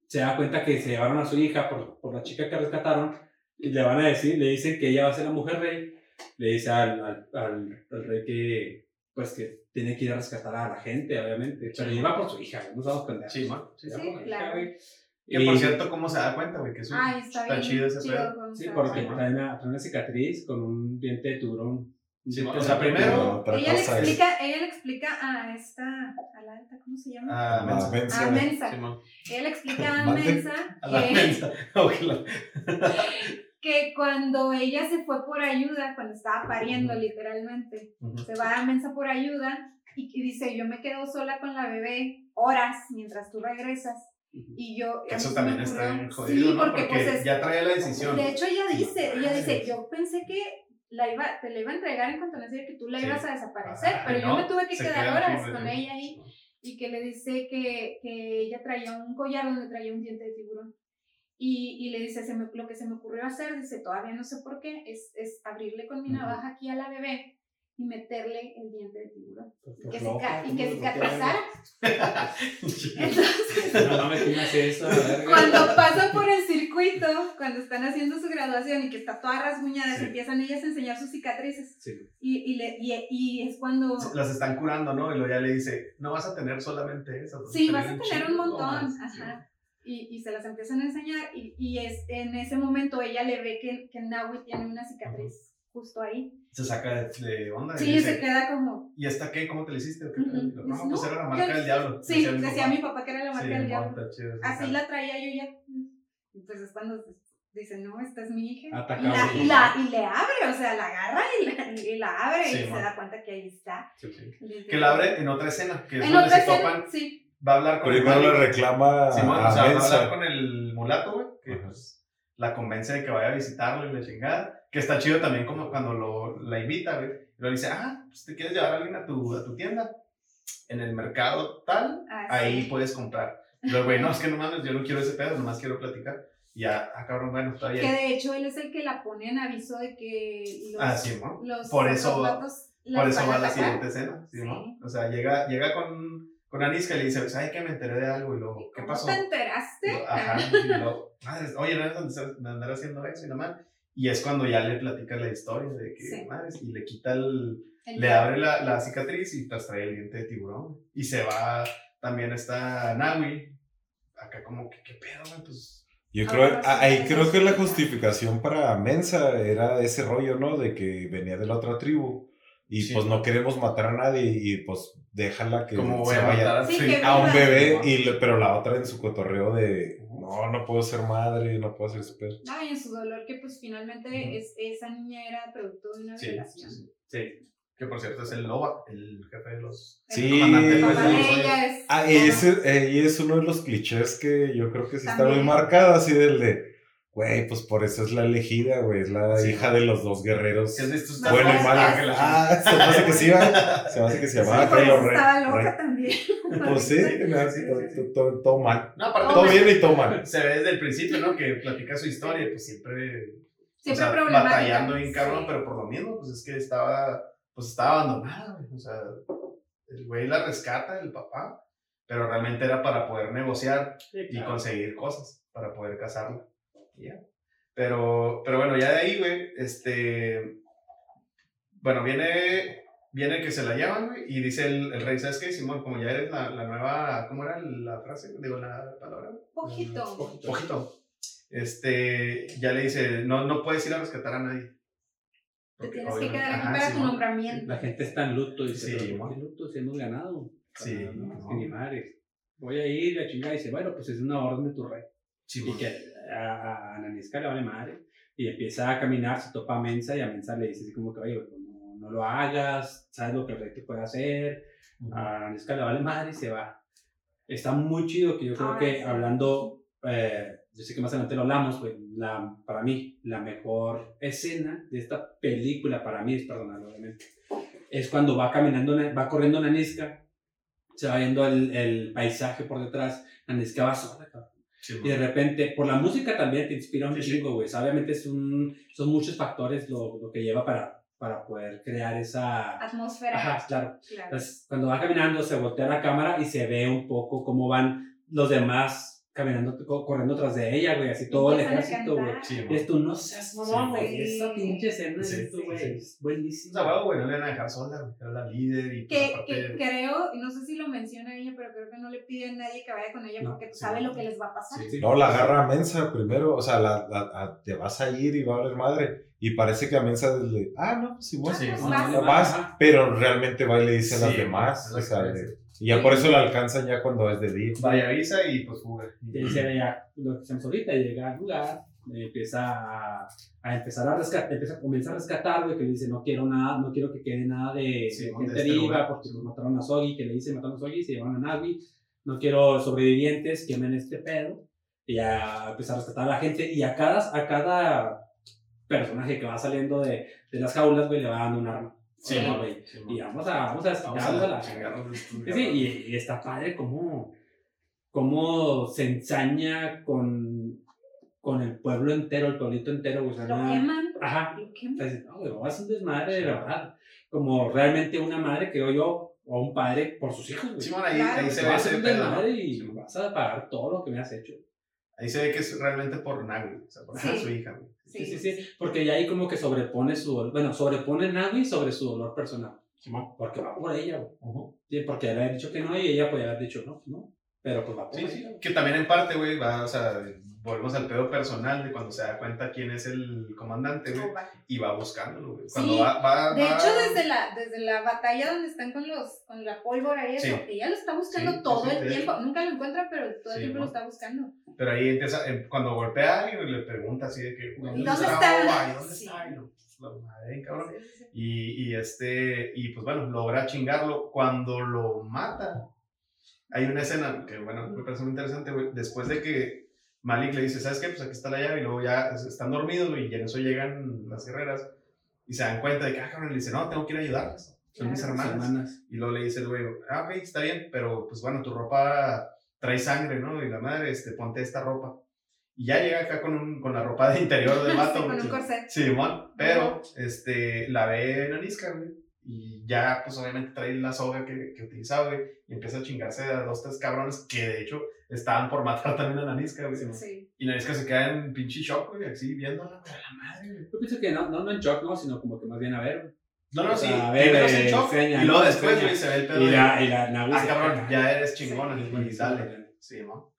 C: se da cuenta que se llevaron a su hija por, por la chica que rescataron y le van a decir, le dicen que ella va a ser la mujer rey, le dice al, al, al, al rey que pues que tiene que ir a rescatar a la gente, obviamente, pero
A: Sí.
C: iba por su hija, no sabemos pendejos.
A: Sí, man. Sí,
D: Sí,
C: hija,
D: claro.
C: güey.
A: Que por
C: Y-
A: cierto, ¿cómo se da cuenta, güey? Que es un-
D: Ay, está,
A: está
D: bien.
A: chido ese pedo.
D: con
C: Sí, porque
A: Simón.
C: trae una, trae una cicatriz con un diente de tiburón. Diente
A: o sea, primero-
D: Ella le, explica, ella le explica a esta, a la alta, ¿cómo se llama?
A: Ah,
B: Ah,
A: mensa.
B: mensa.
D: a Mensa. Ella le explica a. Mensa
A: A la
D: que,
A: mensa.
D: Que cuando ella se fue por ayuda, cuando estaba pariendo literalmente,
A: Ujú.
D: se va a Mensa por ayuda y, y dice, yo me quedo sola con la bebé horas mientras tú regresas. Y yo...
A: Eso también está bien jodido,
D: Sí,
A: ¿no?
D: porque,
A: Porque
D: pues es-
A: ya traía la decisión.
D: De hecho, ella dice, ella dice, yo pensé que la iba, te la iba a entregar en cuanto naciera, que tú la
A: Sí.
D: ibas a desaparecer, pero yo me tuve que quedar
A: queda
D: horas con ella ahí y que le dice que, que ella traía un collar donde traía un diente de tiburón. Y, y le dice, se me- lo que se me ocurrió hacer, dice, todavía no sé por qué, es, es abrirle con mi navaja aquí a la bebé y meterle el diente de tiburón.
C: Pues,
D: Y que,
C: loca,
D: cica- y que
C: ¿cómo lo
D: cicatrizara.
A: Sí.
D: Entonces,
C: No, no me tienes eso, la verga.
D: cuando pasa por el circuito, cuando están haciendo su graduación y que está toda rasguñada,
A: Sí.
D: se empiezan ellas a enseñar sus cicatrices.
C: Sí.
D: Y, y, le, y, y es cuando...
A: Las están curando, ¿no? Y luego ya le dice, no vas a tener solamente esas.
D: Sí, vas a tener un montón.
A: más".
D: Ajá. Y, y se las empiezan a enseñar y, y es, en ese momento ella le ve que, que Naui tiene una cicatriz justo ahí.
A: Se saca de, onda. y
D: Sí,
A: dice,
D: se queda como...
A: ¿Y esta qué? ¿Cómo te la hiciste? ¿Qué tal?
D: Dice,
A: No, pues
D: "No,
A: era la marca del diablo.
D: Sí, decía
A: papá.
D: mi papá que era la marca
A: Sí,
D: del diablo.
A: monta, chido, sí,
D: Así la traía yo ya. Entonces cuando dice, no, esta es mi hija.
C: Atacado.
D: Y, la, y, la, y le abre, o sea, la agarra y la, y la abre
A: Sí,
D: y se
A: mon.
D: da cuenta que ahí está.
A: Sí, sí. Que la abre en otra escena, que es
D: En
A: donde
D: otra
A: se
D: escena,
A: topan.
D: sí.
A: Va a hablar con el
B: Primero le
A: Malik.
B: reclama
A: Simón,
B: a
A: o sea, va a hablar con el mulato, güey, que pues la convence de que vaya a visitarlo y la chingada. Que está chido también como cuando lo, la invita, güey. Y luego dice, ah, pues te quieres llevar a alguien a tu, a tu tienda. En el mercado tal,
D: Ah,
A: ahí
D: sí.
A: puedes comprar. Y luego, güey, no, es que no mames, yo no quiero ese pedo, nomás quiero platicar. Y ya, ah, cabrón, bueno, está
D: Que
A: bien.
D: de hecho él es el que la pone en aviso de que los,
A: Ah, sí, ¿no?
D: los
A: Por eso- Por eso va
D: a
A: la siguiente escena, ¿sí,
D: Sí.
A: no? O sea, llega, llega con, con Aniska y le dice, ¿sabes que me enteré de algo? Y luego, ¿qué
D: ¿Cómo
A: pasó?
D: te enteraste?
A: Ajá, y luego, madres, oye, no eres de de andar haciendo eso y nada más. Y es cuando ya le platica la historia de que,
D: Sí.
A: madres, y le quita el,
D: El
A: le abre la, la cicatriz y tras trae el diente de tiburón. Y se va, también está Nawi, acá como que, ¿qué pedo, güey? Pues,
B: Yo
D: Ah,
B: creo,
D: sí,
B: ahí creo que la justificación para Mensa era ese rollo, ¿no? De que venía de la otra tribu y
A: Sí.
B: pues no queremos matar a nadie y pues déjala que
A: como
B: se
A: a
B: vaya
A: matar
D: Sí,
A: sí.
D: que
B: a un bebé, y le- pero la otra en su cotorreo de no, no puedo ser madre, no puedo ser pedo.
D: No, y en su dolor que pues finalmente es, esa niña era producto de una
A: Sí, sí,
D: violación.
A: sí.
C: Sí.
A: Que por cierto es el Loba, el jefe de los...
B: Sí,
A: comandante,
D: El
A: los
D: ella es...
B: Ah, y ese, eh, y es uno de los clichés que yo creo que sí está muy marcado, así del de, güey, pues por eso es la elegida, güey, es la
A: Sí.
B: hija de los dos guerreros.
A: ¿Sí has visto
D: No,
B: Bueno y malo.
A: Ah,
B: se me hace que sí, va. Se me hace que se llamaba Kylo Ren.
D: estaba loca
B: Ren.
D: también.
B: Pues sí, todo, mal.
A: No, aparte,
B: Todo bien y todo mal.
A: se ve desde el principio, ¿no? Que platica su historia pues siempre
D: Siempre
A: o sea,
D: problemática.
A: batallando bien cabrón,
D: Sí.
A: pero por lo mismo, pues es que estaba, pues estaba abandonada, güey. O sea, el güey la rescata, el papá, pero realmente era para poder negociar
C: Sí,
A: y conseguir cosas, para poder casarla. Ya. Pero, pero bueno, ya de ahí, güey, este, bueno, viene, viene que se la llevan, güey, y dice el, el rey, ¿sabes qué, Simón? Como ya eres la, la nueva, ¿cómo era la frase? Digo, la palabra.
D: Poquito.
C: Poquito.
A: Poquito. Este, ya le dice, no, no puedes ir a rescatar a nadie.
D: Te tienes que quedar aquí
A: ajá,
D: para tu nombramiento.
C: La gente está en luto y dice,
A: Sí,
C: ¿pero por qué luto si hemos ganado?
A: Sí,
C: Ah, no, es que ni madre. Voy a ir, la chingada, y dice, bueno, pues es una orden de tu rey.
A: Simón.
C: Y que a, a, le vale madre. Y empieza a caminar, se topa a Mensa y a Mensa le dice así como que, oye, pues, no, no lo hagas, sabes lo que el rey te puede hacer. A Nanisca le vale madre y se va. Está muy chido que yo creo
D: Ahora
C: que
D: sí.
C: hablando, eh, yo sé que más adelante lo hablamos, pues, la, para mí, la mejor escena de esta película, para mí es personal, obviamente, es cuando va caminando, va corriendo Nanisca, se va viendo el, el paisaje por detrás, Nanisca va sola, cabrón.
A: Sí,
C: Y de repente, por la música también te inspira un
A: Sí,
C: chingo, güey. Obviamente es un, son muchos factores lo, lo que lleva para, para poder crear esa...
D: Atmósfera.
C: Ajá, claro.
D: Claro.
C: Entonces, cuando va caminando, se voltea la cámara y se ve un poco cómo van los demás caminando, co- corriendo tras de ella, güey. Así todo el ejército, güey.
A: Sí,
C: es tú, no seas mamón,
A: Sí.
C: güey. Esa pinche escena
A: Sí,
C: es,
A: sí,
C: güey,
A: sí.
C: es buenísima.
A: O sea, güey, no le van a dejar sola, güey. Era la líder y pues,
D: Que, que creo, y no sé si lo menciona ella, pero creo que no le pide a nadie que vaya con ella
C: No,
D: porque
A: sí.
D: sabe lo que les va a pasar.
A: Sí.
C: Sí.
B: No, la agarra a Mensa primero, o sea, la, la- a- te vas a ir y va a haber madre. Y parece que a Mensa le, ah, no, pues igual,
A: Sí,
D: pues
A: no,
D: vas.
C: no,
B: vas,
C: Ajá.
B: pero realmente va y le dice a las
A: Sí,
B: demás, o sea, y ya por eso la alcanzan ya cuando es de día.
A: Vaya avisa y pues fuga.
C: Ve ya lo que hacemos ahorita, llega al lugar, eh, empieza a, a empezar a rescatar, empieza a comenzar a rescatar, güey, que le dice, no quiero nada, no quiero que quede nada de,
A: Sí,
C: de gente
A: este
C: viva, porque nos mataron a Sogi, que le dice, mataron a Sogi, se llevaron a Nagui, no quiero sobrevivientes, quemen este pedo, y ya empieza a rescatar a la gente, y a cada, a cada personaje que va saliendo de, de las jaulas, güey, le va dando un arma.
A: Sí,
C: ¿no,
A: ¿no?
C: güey?
A: Sí,
C: Y vamos a, vamos a desquitarnos a
A: a
C: la
A: estos
C: Sí, sí, y, y está padre cómo, cómo se ensaña con, con el pueblo entero, el pueblito entero, o sea,
D: Lo queman.
C: Ajá.
D: Lo queman.
C: Entonces, no, güey, vas a un desmadre de verdad. Como realmente una madre, creo yo, o un padre por sus hijos, güey.
A: Simón, ahí,
D: Claro,
A: ahí se ve ese
C: un
A: pedo, ¿no?
C: desmadre y
A: Sí,
C: vas a pagar todo lo que me has hecho.
A: Ahí se ve que es realmente por Nagui, o sea, por
D: Sí.
A: su hija, güey.
C: Sí, sí, sí. Porque ya ahí como que sobrepone su, bueno, sobrepone Nagui sobre su dolor personal. Porque va por ella, güey.
A: Ujú.
C: Sí, porque él había dicho que no y ella podía haber dicho no, pues no. Pero pues va por
A: Sí,
C: ella.
A: Que también en parte, güey, va, o sea, volvemos al pedo personal de cuando se da cuenta quién es el comandante, güey, y va buscándolo, güey. Cuando
D: Sí.
A: va, va,
D: De
A: va-
D: hecho, desde la, desde la batalla donde están con los con la pólvora y eso,
A: Sí.
D: ella lo está buscando
A: Sí,
D: todo el tiempo. Nunca lo encuentra, pero todo el tiempo
A: ¿no?
D: lo está buscando.
A: Pero ahí empieza, em, cuando golpea a alguien, le pregunta así de que,
C: ¿Y
A: ¿dónde,
D: dónde
A: está?
D: está?
A: ¿Y dónde está? La madre, cabrón. Y, y este, y pues bueno, logra chingarlo. Cuando lo mata, hay una escena que, bueno, me parece muy interesante, güey. Después de que Malik le dice, ¿sabes qué? Pues aquí está la llave, y luego ya están dormidos, y en eso llegan las guerreras y se dan cuenta de que, ah, cabrón, le dice, no, tengo que ir a ayudarlas. Son mis
D: Claro,
C: Sus
A: hermanas.
C: hermanas.
A: Y luego le dice el güey, ah, ok, está bien, pero pues bueno, tu ropa trae sangre, ¿no? Y la madre, este, ponte esta ropa. Y ya llega acá con, un, con la ropa de interior del vato.
D: Sí, con un corset.
A: Simón, pero este, la ve Nanisca, güey. Y ya, pues obviamente trae la soga que, que utilizaba, güey. Y empieza a chingarse a dos, tres cabrones que de hecho estaban por matar también a Nanisca, güey.
D: Sí.
A: Y Nanisca se queda en pinche shock, güey, así viéndola, güey, a la madre, güey.
C: Yo pienso que no, no, no en shock, ¿no? Sino como que más bien a ver.
A: No, no,
C: O
A: sí,
C: a ver, eh,
A: shock.
C: enseña,
A: y luego
C: ¿no?
A: después,
C: Enseña.
A: güey, se ve el pedo.
C: Y la, y la Navi
A: Ah,
C: se
A: cabrón, ya eres chingona,
C: Sí,
A: y
C: güey.
A: Sí, ¿no?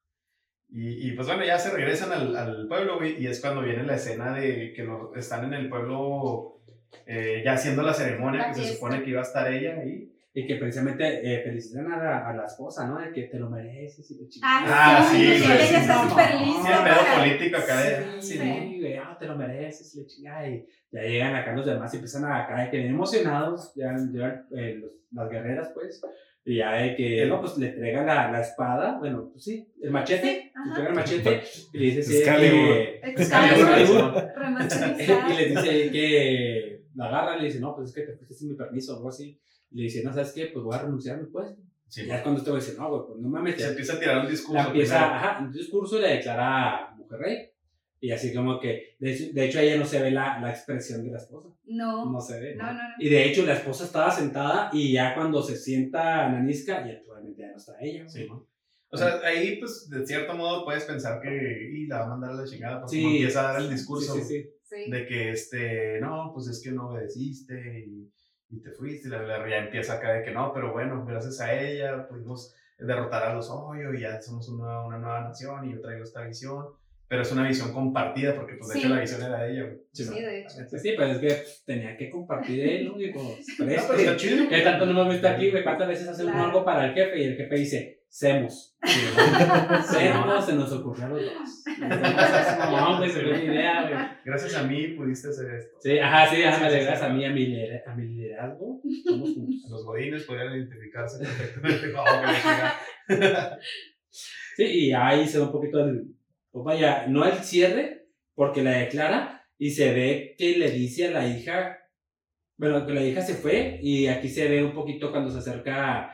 A: Y, y pues bueno, ya se regresan al, al pueblo, güey, y es cuando viene la escena de que lo- están en el pueblo eh, ya haciendo la ceremonia,
D: La
A: que se supone que iba a estar ella ahí.
C: Y que precisamente eh, felicitan a la, a la esposa, ¿no? De que te lo mereces y de
D: Ah,
A: Ah,
D: sí,
A: sí,
D: sí,
A: sí,
D: está
C: no,
D: súper.
A: Sí, el pedo
D: para-
A: político acá de.
C: Sí,
A: sí,
C: sí, güey, ah, te lo mereces, le chingada. Y ya llegan acá los demás y empiezan a acá de que bien emocionados, ya llegan eh, las guerreras, pues. Y ya de que, no, pues le entregan la, la espada, bueno, pues sí, el machete,
D: Sí,
C: le entregan el machete y le dice sí,
B: Excalibur.
C: que- y les dice que la agarra y le dice, no, pues es que te fuiste sin mi permiso o algo así. Y le dice, no, ¿sabes qué? Pues voy a renunciar a mi puesto.
A: Sí,
C: y ya es cuando este güey dice, no, güey, pues no mames.
A: se
C: ya-
A: empieza a tirar un discurso.
C: la empieza,
A: primero.
C: ajá, un discurso y le declara mujer rey. Y así como que, de hecho, de hecho ella no se ve la, la expresión de la esposa.
D: No,
C: No se ve.
D: no, no. no.
C: Y de hecho la esposa estaba sentada y ya cuando se sienta Nanisca, ya probablemente ya no está ella.
A: Sí, ¿no? O sea, ahí, pues, de cierto modo puedes pensar que y la va a mandar a la chingada, porque
C: Sí.
A: empieza a dar el discurso
C: sí. Sí.
A: de que, este, no, pues es que no obedeciste y, y te fuiste, y la, la, ya empieza acá de que no, pero bueno, gracias a ella pudimos derrotar a los hoyos y ya somos una, una nueva nación y yo traigo esta visión, pero es una visión compartida porque, pues, de
D: Sí.
A: hecho, la visión era de ella, güey.
C: Sí,
D: Sí,
A: ¿no?
D: de hecho.
C: Sí, sí, pero es que pues, tenía que compartir él, ¿no? Dijo,
A: No, pero chido.
C: ¿Qué tanto no hemos visto aquí, güey? ¿Cuántas veces
D: Claro.
C: algo para el jefe y el jefe dice, semos? Semos, se nos ocurrió a los dos. Entonces, no, güey, se ve idea, güey.
A: Gracias a mí pudiste hacer esto.
C: Sí, ajá, sí, ajá,
A: Sí, sí.
C: a mí, a mi, a mi liderazgo.
A: Los godines podían identificarse perfectamente.
C: Sí, y ahí se ve un poquito el. Pues vaya, no el cierre, porque la declara y se ve que le dice a la hija. Bueno, que la hija se fue y aquí se ve un poquito cuando se acerca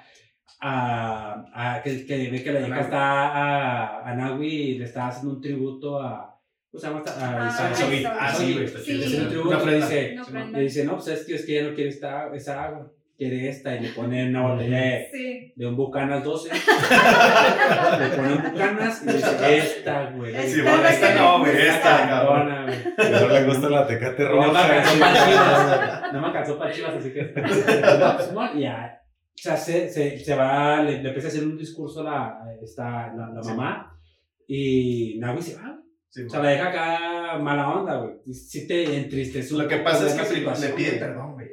C: a, a que, que ve que la hija está a, a Nahui y le está haciendo un tributo a. ¿Cómo se llama? esta? A
D: Ah.
C: Isabel.
A: Ah, sí, güey,
D: Sí.
C: tributo y le
A: ofrenda.
C: dice,
D: No,
A: Sí,
C: le dice, no, pues es que, es que ella no quiere esta, esa agua, quiere esta, y le pone una botella de,
D: Sí.
C: de un Bucanas 12. le pone un Bucanas y le dice, esta, güey.
D: Esta
A: Sí,
D: Esta
A: bueno, no, güey, esta, cabrón.
C: cabrona, güey.
B: No le gusta la tecate
C: Y no me
B: roja.
C: alcanzó para chivas. No me alcanzó para chivas, así que. No, pues, no, y ya. O sea, se, se, se va, le, le empieza a hacer un discurso la, esta, la, la
A: Sí.
C: mamá. Y Nahui se va.
A: Sí,
C: O sea, la deja acá mala onda, güey. Sí te entristece
A: Lo que pasa es que le pide perdón, güey.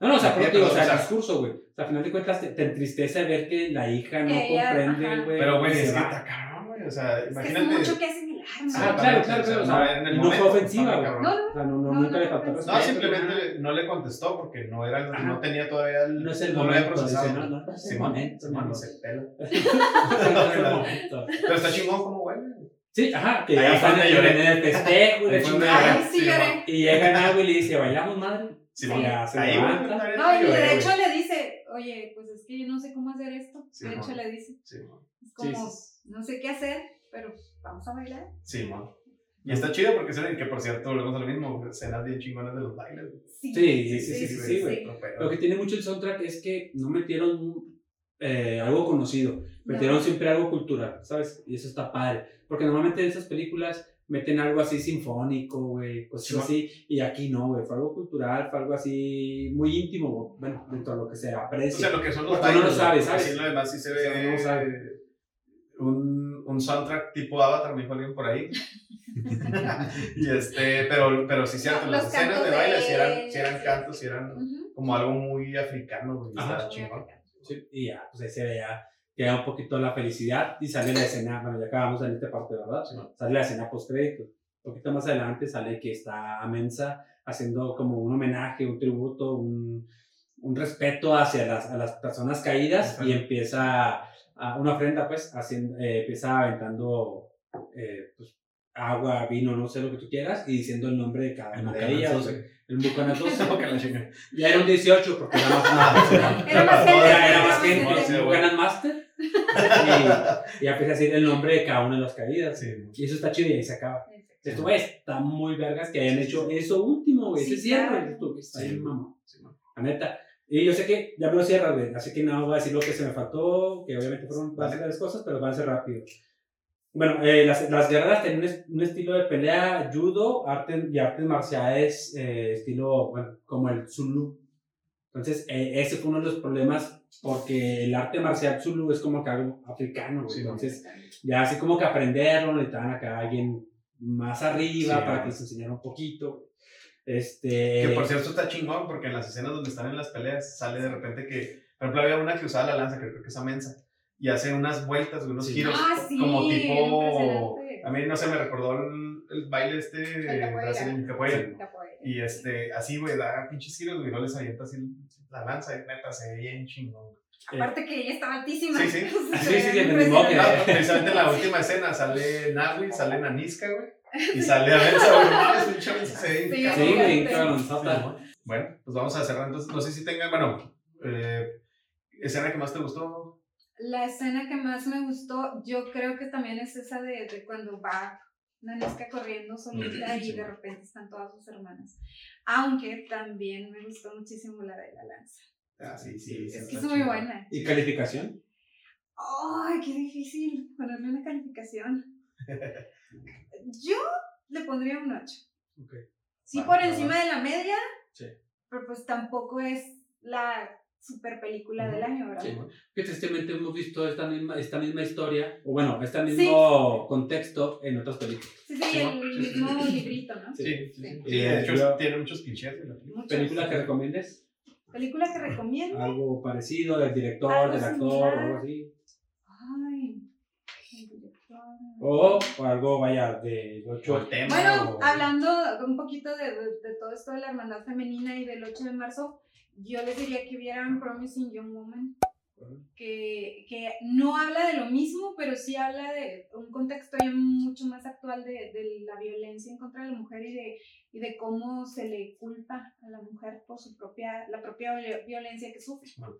C: No, no, o sea, digo, o sea, el discurso, güey. O sea, al final de cuentas te, te entristece ver que la hija no
D: Ella,
C: comprende, güey.
A: Pero, güey, es que está cabrón, güey. O sea,
D: Es que es
A: imagínate.
D: mucho que asimilar, ¿no?
C: Ah, claro, claro, claro. O sea,
A: en el
C: y no
A: momento,
C: fue ofensiva, güey.
D: No, no,
C: O sea, no, no,
D: No,
C: nunca
D: no,
C: le faltó
D: no,
C: respeto.
A: No, simplemente no le contestó porque no era,
C: Ajá.
A: no tenía todavía el,
C: No es el
A: no lo había
C: momento, dice,
A: procesado.
C: no, no, no es el
A: Simón,
C: momento,
A: Simón,
C: no.
A: se pela.
C: No es el momento.
A: Pero está chingón como güey.
C: Sí, ajá, que
A: Ahí
C: ya
A: fue
C: están
A: donde
C: en,
A: lloré.
C: en el festejo y la
A: Ahí
D: sí
A: Sí,
D: lloré.
C: Y llega Nahui y le dice, ¿bailamos, madre?
A: Simón.
C: Ya se
A: Ahí,
C: levanta.
D: No, y de hecho le dice, oye, pues es que yo no sé cómo hacer esto.
A: Sí,
D: de hecho le dice,
A: Simón.
D: es como,
C: Sí, sí,
D: no sé qué hacer, pero vamos a bailar.
A: Simón. Y está chido porque saben que, por cierto, volvemos a lo mismo, escenas bien chingonas de los bailes.
C: Sí, sí, sí, sí, sí, güey. Lo que tiene mucho el soundtrack es que no metieron eh, algo conocido, metieron
D: No.
C: siempre algo cultural, ¿sabes? Y eso está padre. Porque normalmente en esas películas meten algo así sinfónico, güey, cosas
A: Simón.
C: así, y aquí no, güey, fue algo cultural, fue algo así muy íntimo, bueno, dentro de lo que se aprecia.
A: O sea, lo que son los bailes.
C: no
A: güey,
C: ¿sabes?
A: Así lo demás sí se
C: O sea, uno no
A: ve
C: sabe.
A: un, un soundtrack tipo Avatar, me dijo alguien por ahí. y este, pero, pero sí, cierto, las escenas de baile
D: de-
A: sí eran, sí eran cantos, sí eran como algo muy africano, güey.
C: Sí, y ya, pues ahí se veía que un poquito la felicidad y sale la escena, bueno, ya acabamos en esta parte, ¿verdad?
A: Sí.
C: Sale la escena post crédito. Un poquito más adelante sale que está Amensa haciendo como un homenaje, un tributo, un, un respeto hacia las, a las personas caídas
A: Ajá.
C: y empieza a, una ofrenda, pues, haciendo, eh, empieza aventando eh, pues, agua, vino, no sé lo que tú quieras, y diciendo el nombre de cada una de ellas.
A: 12.
C: El Bucanas 12.
A: Como que la chinga.
C: Ya era un 18 porque era más, más
D: Era más gente.
C: era, era más gente, Master. Y, ya empieza a decir el nombre de cada una de las caídas.
A: Sí.
C: Y eso está chido y ahí se acaba. Esto, güey, está muy vergas que hayan hecho eso último, güey.
D: Sí,
C: ese cierre, está
A: Sí.
C: bien, mamá.
A: Sí, no.
C: La neta. Y yo sé que ya me lo cierras, güey. Así que no voy a decir lo que se me faltó, que obviamente fueron bastantes cosas, pero van a ser rápido. Bueno, eh, las, las guerreras tienen un, un estilo de pelea judo arte, y artes marciales, eh, estilo, bueno, como el Zulu. Entonces, eh, ese fue uno de los problemas, porque el arte marcial Zulu es como que algo africano.
A: Sí.
C: Entonces, ya así como que aprenderlo, necesitaban acá a alguien más arriba
A: Sí,
C: para que les enseñara un poquito. Este.
A: Que por cierto está chingón porque en las escenas donde están en las peleas sale de repente que, por ejemplo, había una que usaba la lanza, que creo que es Amensa, y hace unas vueltas, unos
C: Sí.
A: giros,
D: Ah, sí,
A: como tipo, a mí no sé, me recordó el, el baile este
D: El capoeira.
A: brasileño, capoeira. Y este, así, güey, da pinches giros, güey, no les avienta así la lanza, y neta, se ve bien chingón.
D: Aparte que ella estaba altísima.
A: Sí, sí.
C: Sí, sí, sí, que-
A: No, precisamente en la última escena sale Nahui, sale Naniska, güey, y sale Amensa, güey, mames, se ve
D: Sí,
C: güey.
A: Bueno, pues vamos a cerrar. Entonces, no sé si tengan, bueno, eh, escena que más te gustó.
D: La escena que más me gustó, yo creo que también es esa de, de cuando va Nanesca corriendo solita y de repente están todas sus hermanas. Aunque también me gustó muchísimo la de la lanza.
A: Ah, sí, sí.
D: Es que es muy buena.
C: ¿Y calificación?
D: Ay, qué difícil ponerle una calificación. Yo le pondría un 8.
C: Ok.
D: Sí,
A: Va,
D: por
A: va,
D: encima de la media,
C: Sí.
D: pero pues tampoco es la super película del año, ¿verdad?
C: Sí. Que tristemente hemos visto esta misma, esta misma historia, o bueno, este mismo contexto en otras películas.
D: Sí, sí,
A: Sí,
D: el mismo librito, ¿no?
A: Sí, sí, sí. De hecho,
C: Yo-
A: tiene muchos clichés. güey, la película.
C: ¿Película que recomiendes?
D: ¿Película que recomiendo?
C: Algo parecido del director,
D: Algo
C: del actor,
D: similar.
C: o algo así.
D: Ay, el director.
C: O, o algo, vaya, de
A: O
C: 8.
A: el tema.
D: Bueno,
A: o-
D: hablando un poquito de, de- de todo esto de la hermandad femenina y del 8 de marzo, yo les diría que vieran Promising Young Woman, que, que no habla de lo mismo, pero sí habla de un contexto ya mucho más actual de, de la violencia en contra de la mujer y de, y de cómo se le culpa a la mujer por su propia, la propia viol- violencia que sufre.
A: Bueno.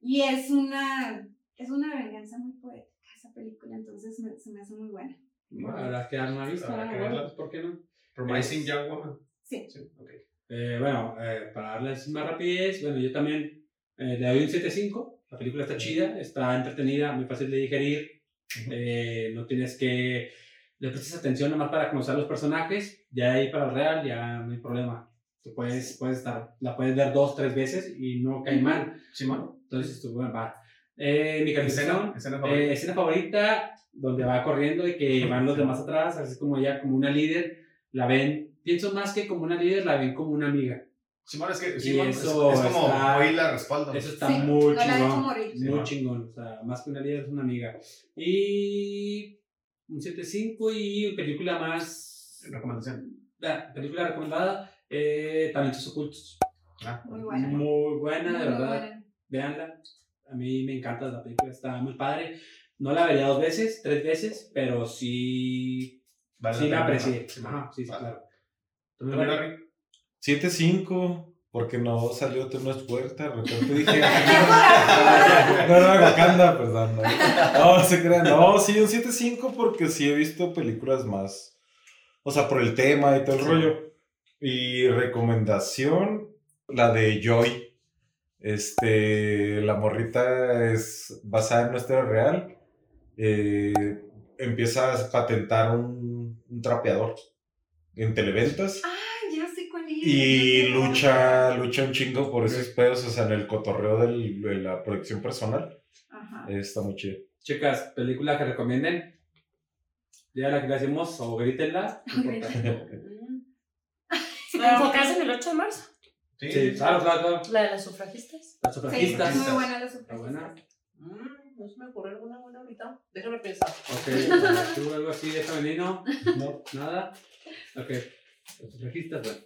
D: Y es una, es una venganza muy poética esa película, entonces me- se me hace muy buena.
C: Bueno, habrá que dar una vista,
A: Habrá que verla.
C: pues, ¿por qué no?
A: Promising Young Woman.
D: Sí.
A: Sí, ok.
C: Eh, bueno, eh, para darles más rapidez, bueno, yo también eh, le doy un 7.5. La película está chida, está entretenida, muy fácil de digerir. eh, no tienes que le prestes atención nomás para conocer los personajes. Ya ahí para el real, ya no hay problema. Tú puedes, puedes estar, la puedes ver dos, tres veces y no cae mal.
A: Simón.
C: Entonces, estuvo bueno, va. Eh, mi
A: Escena, escena
C: eh,
A: favorita.
C: escena favorita, donde va corriendo y que van los demás atrás, así como ella, como una líder, la ven, pienso más que como una líder, la ven como una amiga.
A: Simón, es que Simón, es,
C: eso
A: es como
C: está-
A: hoy la respaldo.
C: Eso está
D: Sí,
C: muy
D: no
C: chingón.
D: morir.
A: Sí,
C: muy
A: va.
C: chingón. O sea, más que una líder es una amiga. Y un 7.5 y película más.
A: Recomendación.
C: la película recomendada, eh, Talentos Ocultos.
A: Ah,
D: Muy buena.
C: Muy buena, de
D: Muy
C: verdad.
D: buena.
C: Véanla. A mí me encanta la película, está muy padre. No la vería dos veces, tres veces, pero sí,
A: Vale
C: sí la
A: pena,
C: aprecié. sí, sí,
A: Vale.
C: claro.
A: ¿Tú,
C: bueno,
A: Larry?
B: 7-5, porque no salió no es puerta. De repente dije. no era Wakanda, perdón. No, no se crean. No, sí, un 7-5 porque sí he visto películas más. O sea, por el tema y todo el
A: Sí.
B: rollo. Y recomendación, la de Joy. Este, la morrita es basada en una historia real. Eh, empieza a patentar un, un trapeador en televentas.
D: Ah, ya sé cuál es.
B: Y lucha, lucha un chingo por esos pedos, o sea, en el cotorreo del- de la proyección personal.
D: Ajá.
B: Está muy chido.
C: chicas, película que recomienden. Ya la que le hacemos o grítenla. no importa.
E: ¿La enfocarse en el 8 de marzo?
A: Sí,
C: Sí, claro, claro, claro.
E: La de las sufragistas.
C: Las
D: Sí,
C: sufragistas.
D: muy buena la
C: Está buena.
E: Mm, no se me ocurre alguna buena ahorita. Déjame pensar.
C: Ok, ¿tú algo así de femenino? No, nada. Ok, las sufragistas, bueno.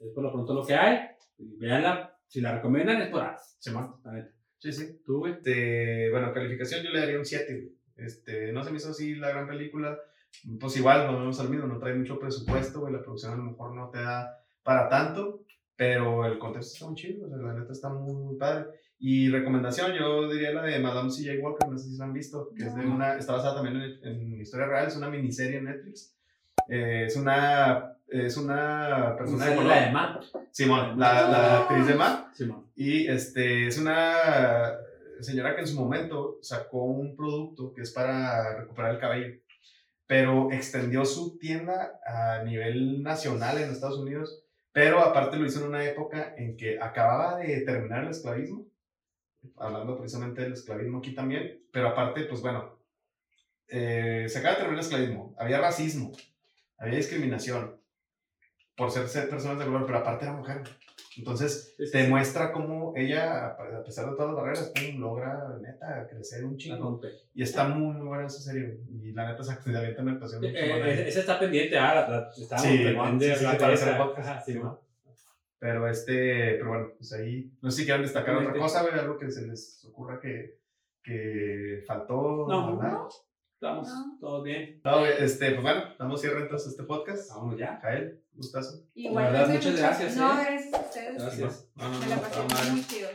C: Es por lo pronto lo que hay. Veanla, si la recomiendan es por algo.
A: Simón.
C: La neta.
A: Sí, sí.
C: ¿Tú, güey?
A: Este, bueno, calificación yo le daría un 7. Este, no se me hizo así la gran película. Pues igual, volvemos al mismo, no trae mucho presupuesto, güey, la producción a lo mejor no te da para tanto, pero el contexto está muy chido, o sea, la neta está muy, muy padre. Y recomendación, yo diría la de Madame C.J. Walker, no sé si la han visto, que es de
D: No.
A: una, está basada también en, en historia real, es una miniserie en Netflix. Eh, es una, es una persona de color.
C: la de Matt.
A: Simón, la, la actriz de Matt.
C: Simón.
A: Y este, es una señora que en su momento sacó un producto que es para recuperar el cabello, pero extendió su tienda a nivel nacional en Estados Unidos, pero aparte lo hizo en una época en que acababa de terminar el esclavismo, hablando precisamente del esclavismo aquí también, pero aparte, pues bueno, eh, se acaba de terminar el esclavismo, había racismo, había discriminación por ser, ser personas de color, pero aparte era mujer. Entonces, te
C: sí.
A: muestra cómo ella, a pesar de todas las barreras, pum, logra, neta, crecer un chingo. Y está muy, muy buena esa serie. Y la neta, muy
C: Eh, eh, esa está pendiente, ah,
A: sí, sí, para hacer podcast.
C: Ajá, sí,
A: Sí,
C: ¿no?
A: Pero este, pero bueno, pues ahí, no sé si quieran destacar otra cosa, güey, algo que se les ocurra que, que faltó.
C: No,
A: hablar.
D: no.
C: Estamos
D: No.
C: todos bien.
A: No, este, pues bueno, damos cierre entonces este podcast.
C: Vámonos ya.
A: Jael, gustazo.
D: Igual,
C: La verdad,
D: muchas,
C: muchas gracias,
D: No,
C: ¿eh?
D: gracias a ustedes.
C: Gracias.
A: No,
D: la pasé muy chido.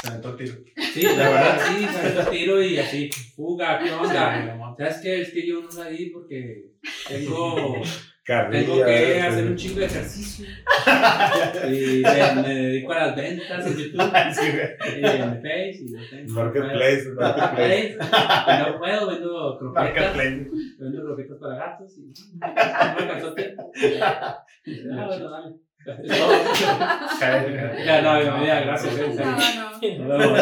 A: Se aventó el tiro.
C: Sí, la verdad, sí, se aventó el tiro y así, fuga, ¿qué onda? ¿Sabes qué? Es que yo no salí porque tengo, tengo
B: Carrilla,
C: que
B: este,
C: hacer un chingo de ejercicio. Y me, me dedico a las ventas en YouTube
A: Sí,
C: y en Face y no tengo.
B: Marketplace, Marketplace.
C: Marketplace. No puedo, vendo croquetas.
A: Marketplace.
C: Vendo croquetas para gatos y no me alcanzó tiempo. Ah, bueno, dale. Ya, no, bienvenida, gracias. eh.
D: No, no.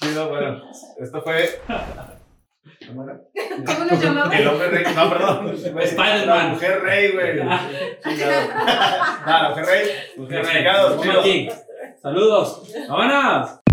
A: Chido, bueno, esto fue. ¿Cómo era?
D: ¿Cómo nos llamamos?
A: El hombre rey. No, perdón.
C: Spider-Man.
A: La mujer rey, güey.
C: Ah.
A: No, la mujer rey.
C: Mujer Rey. Saludos. ¡Vámonos!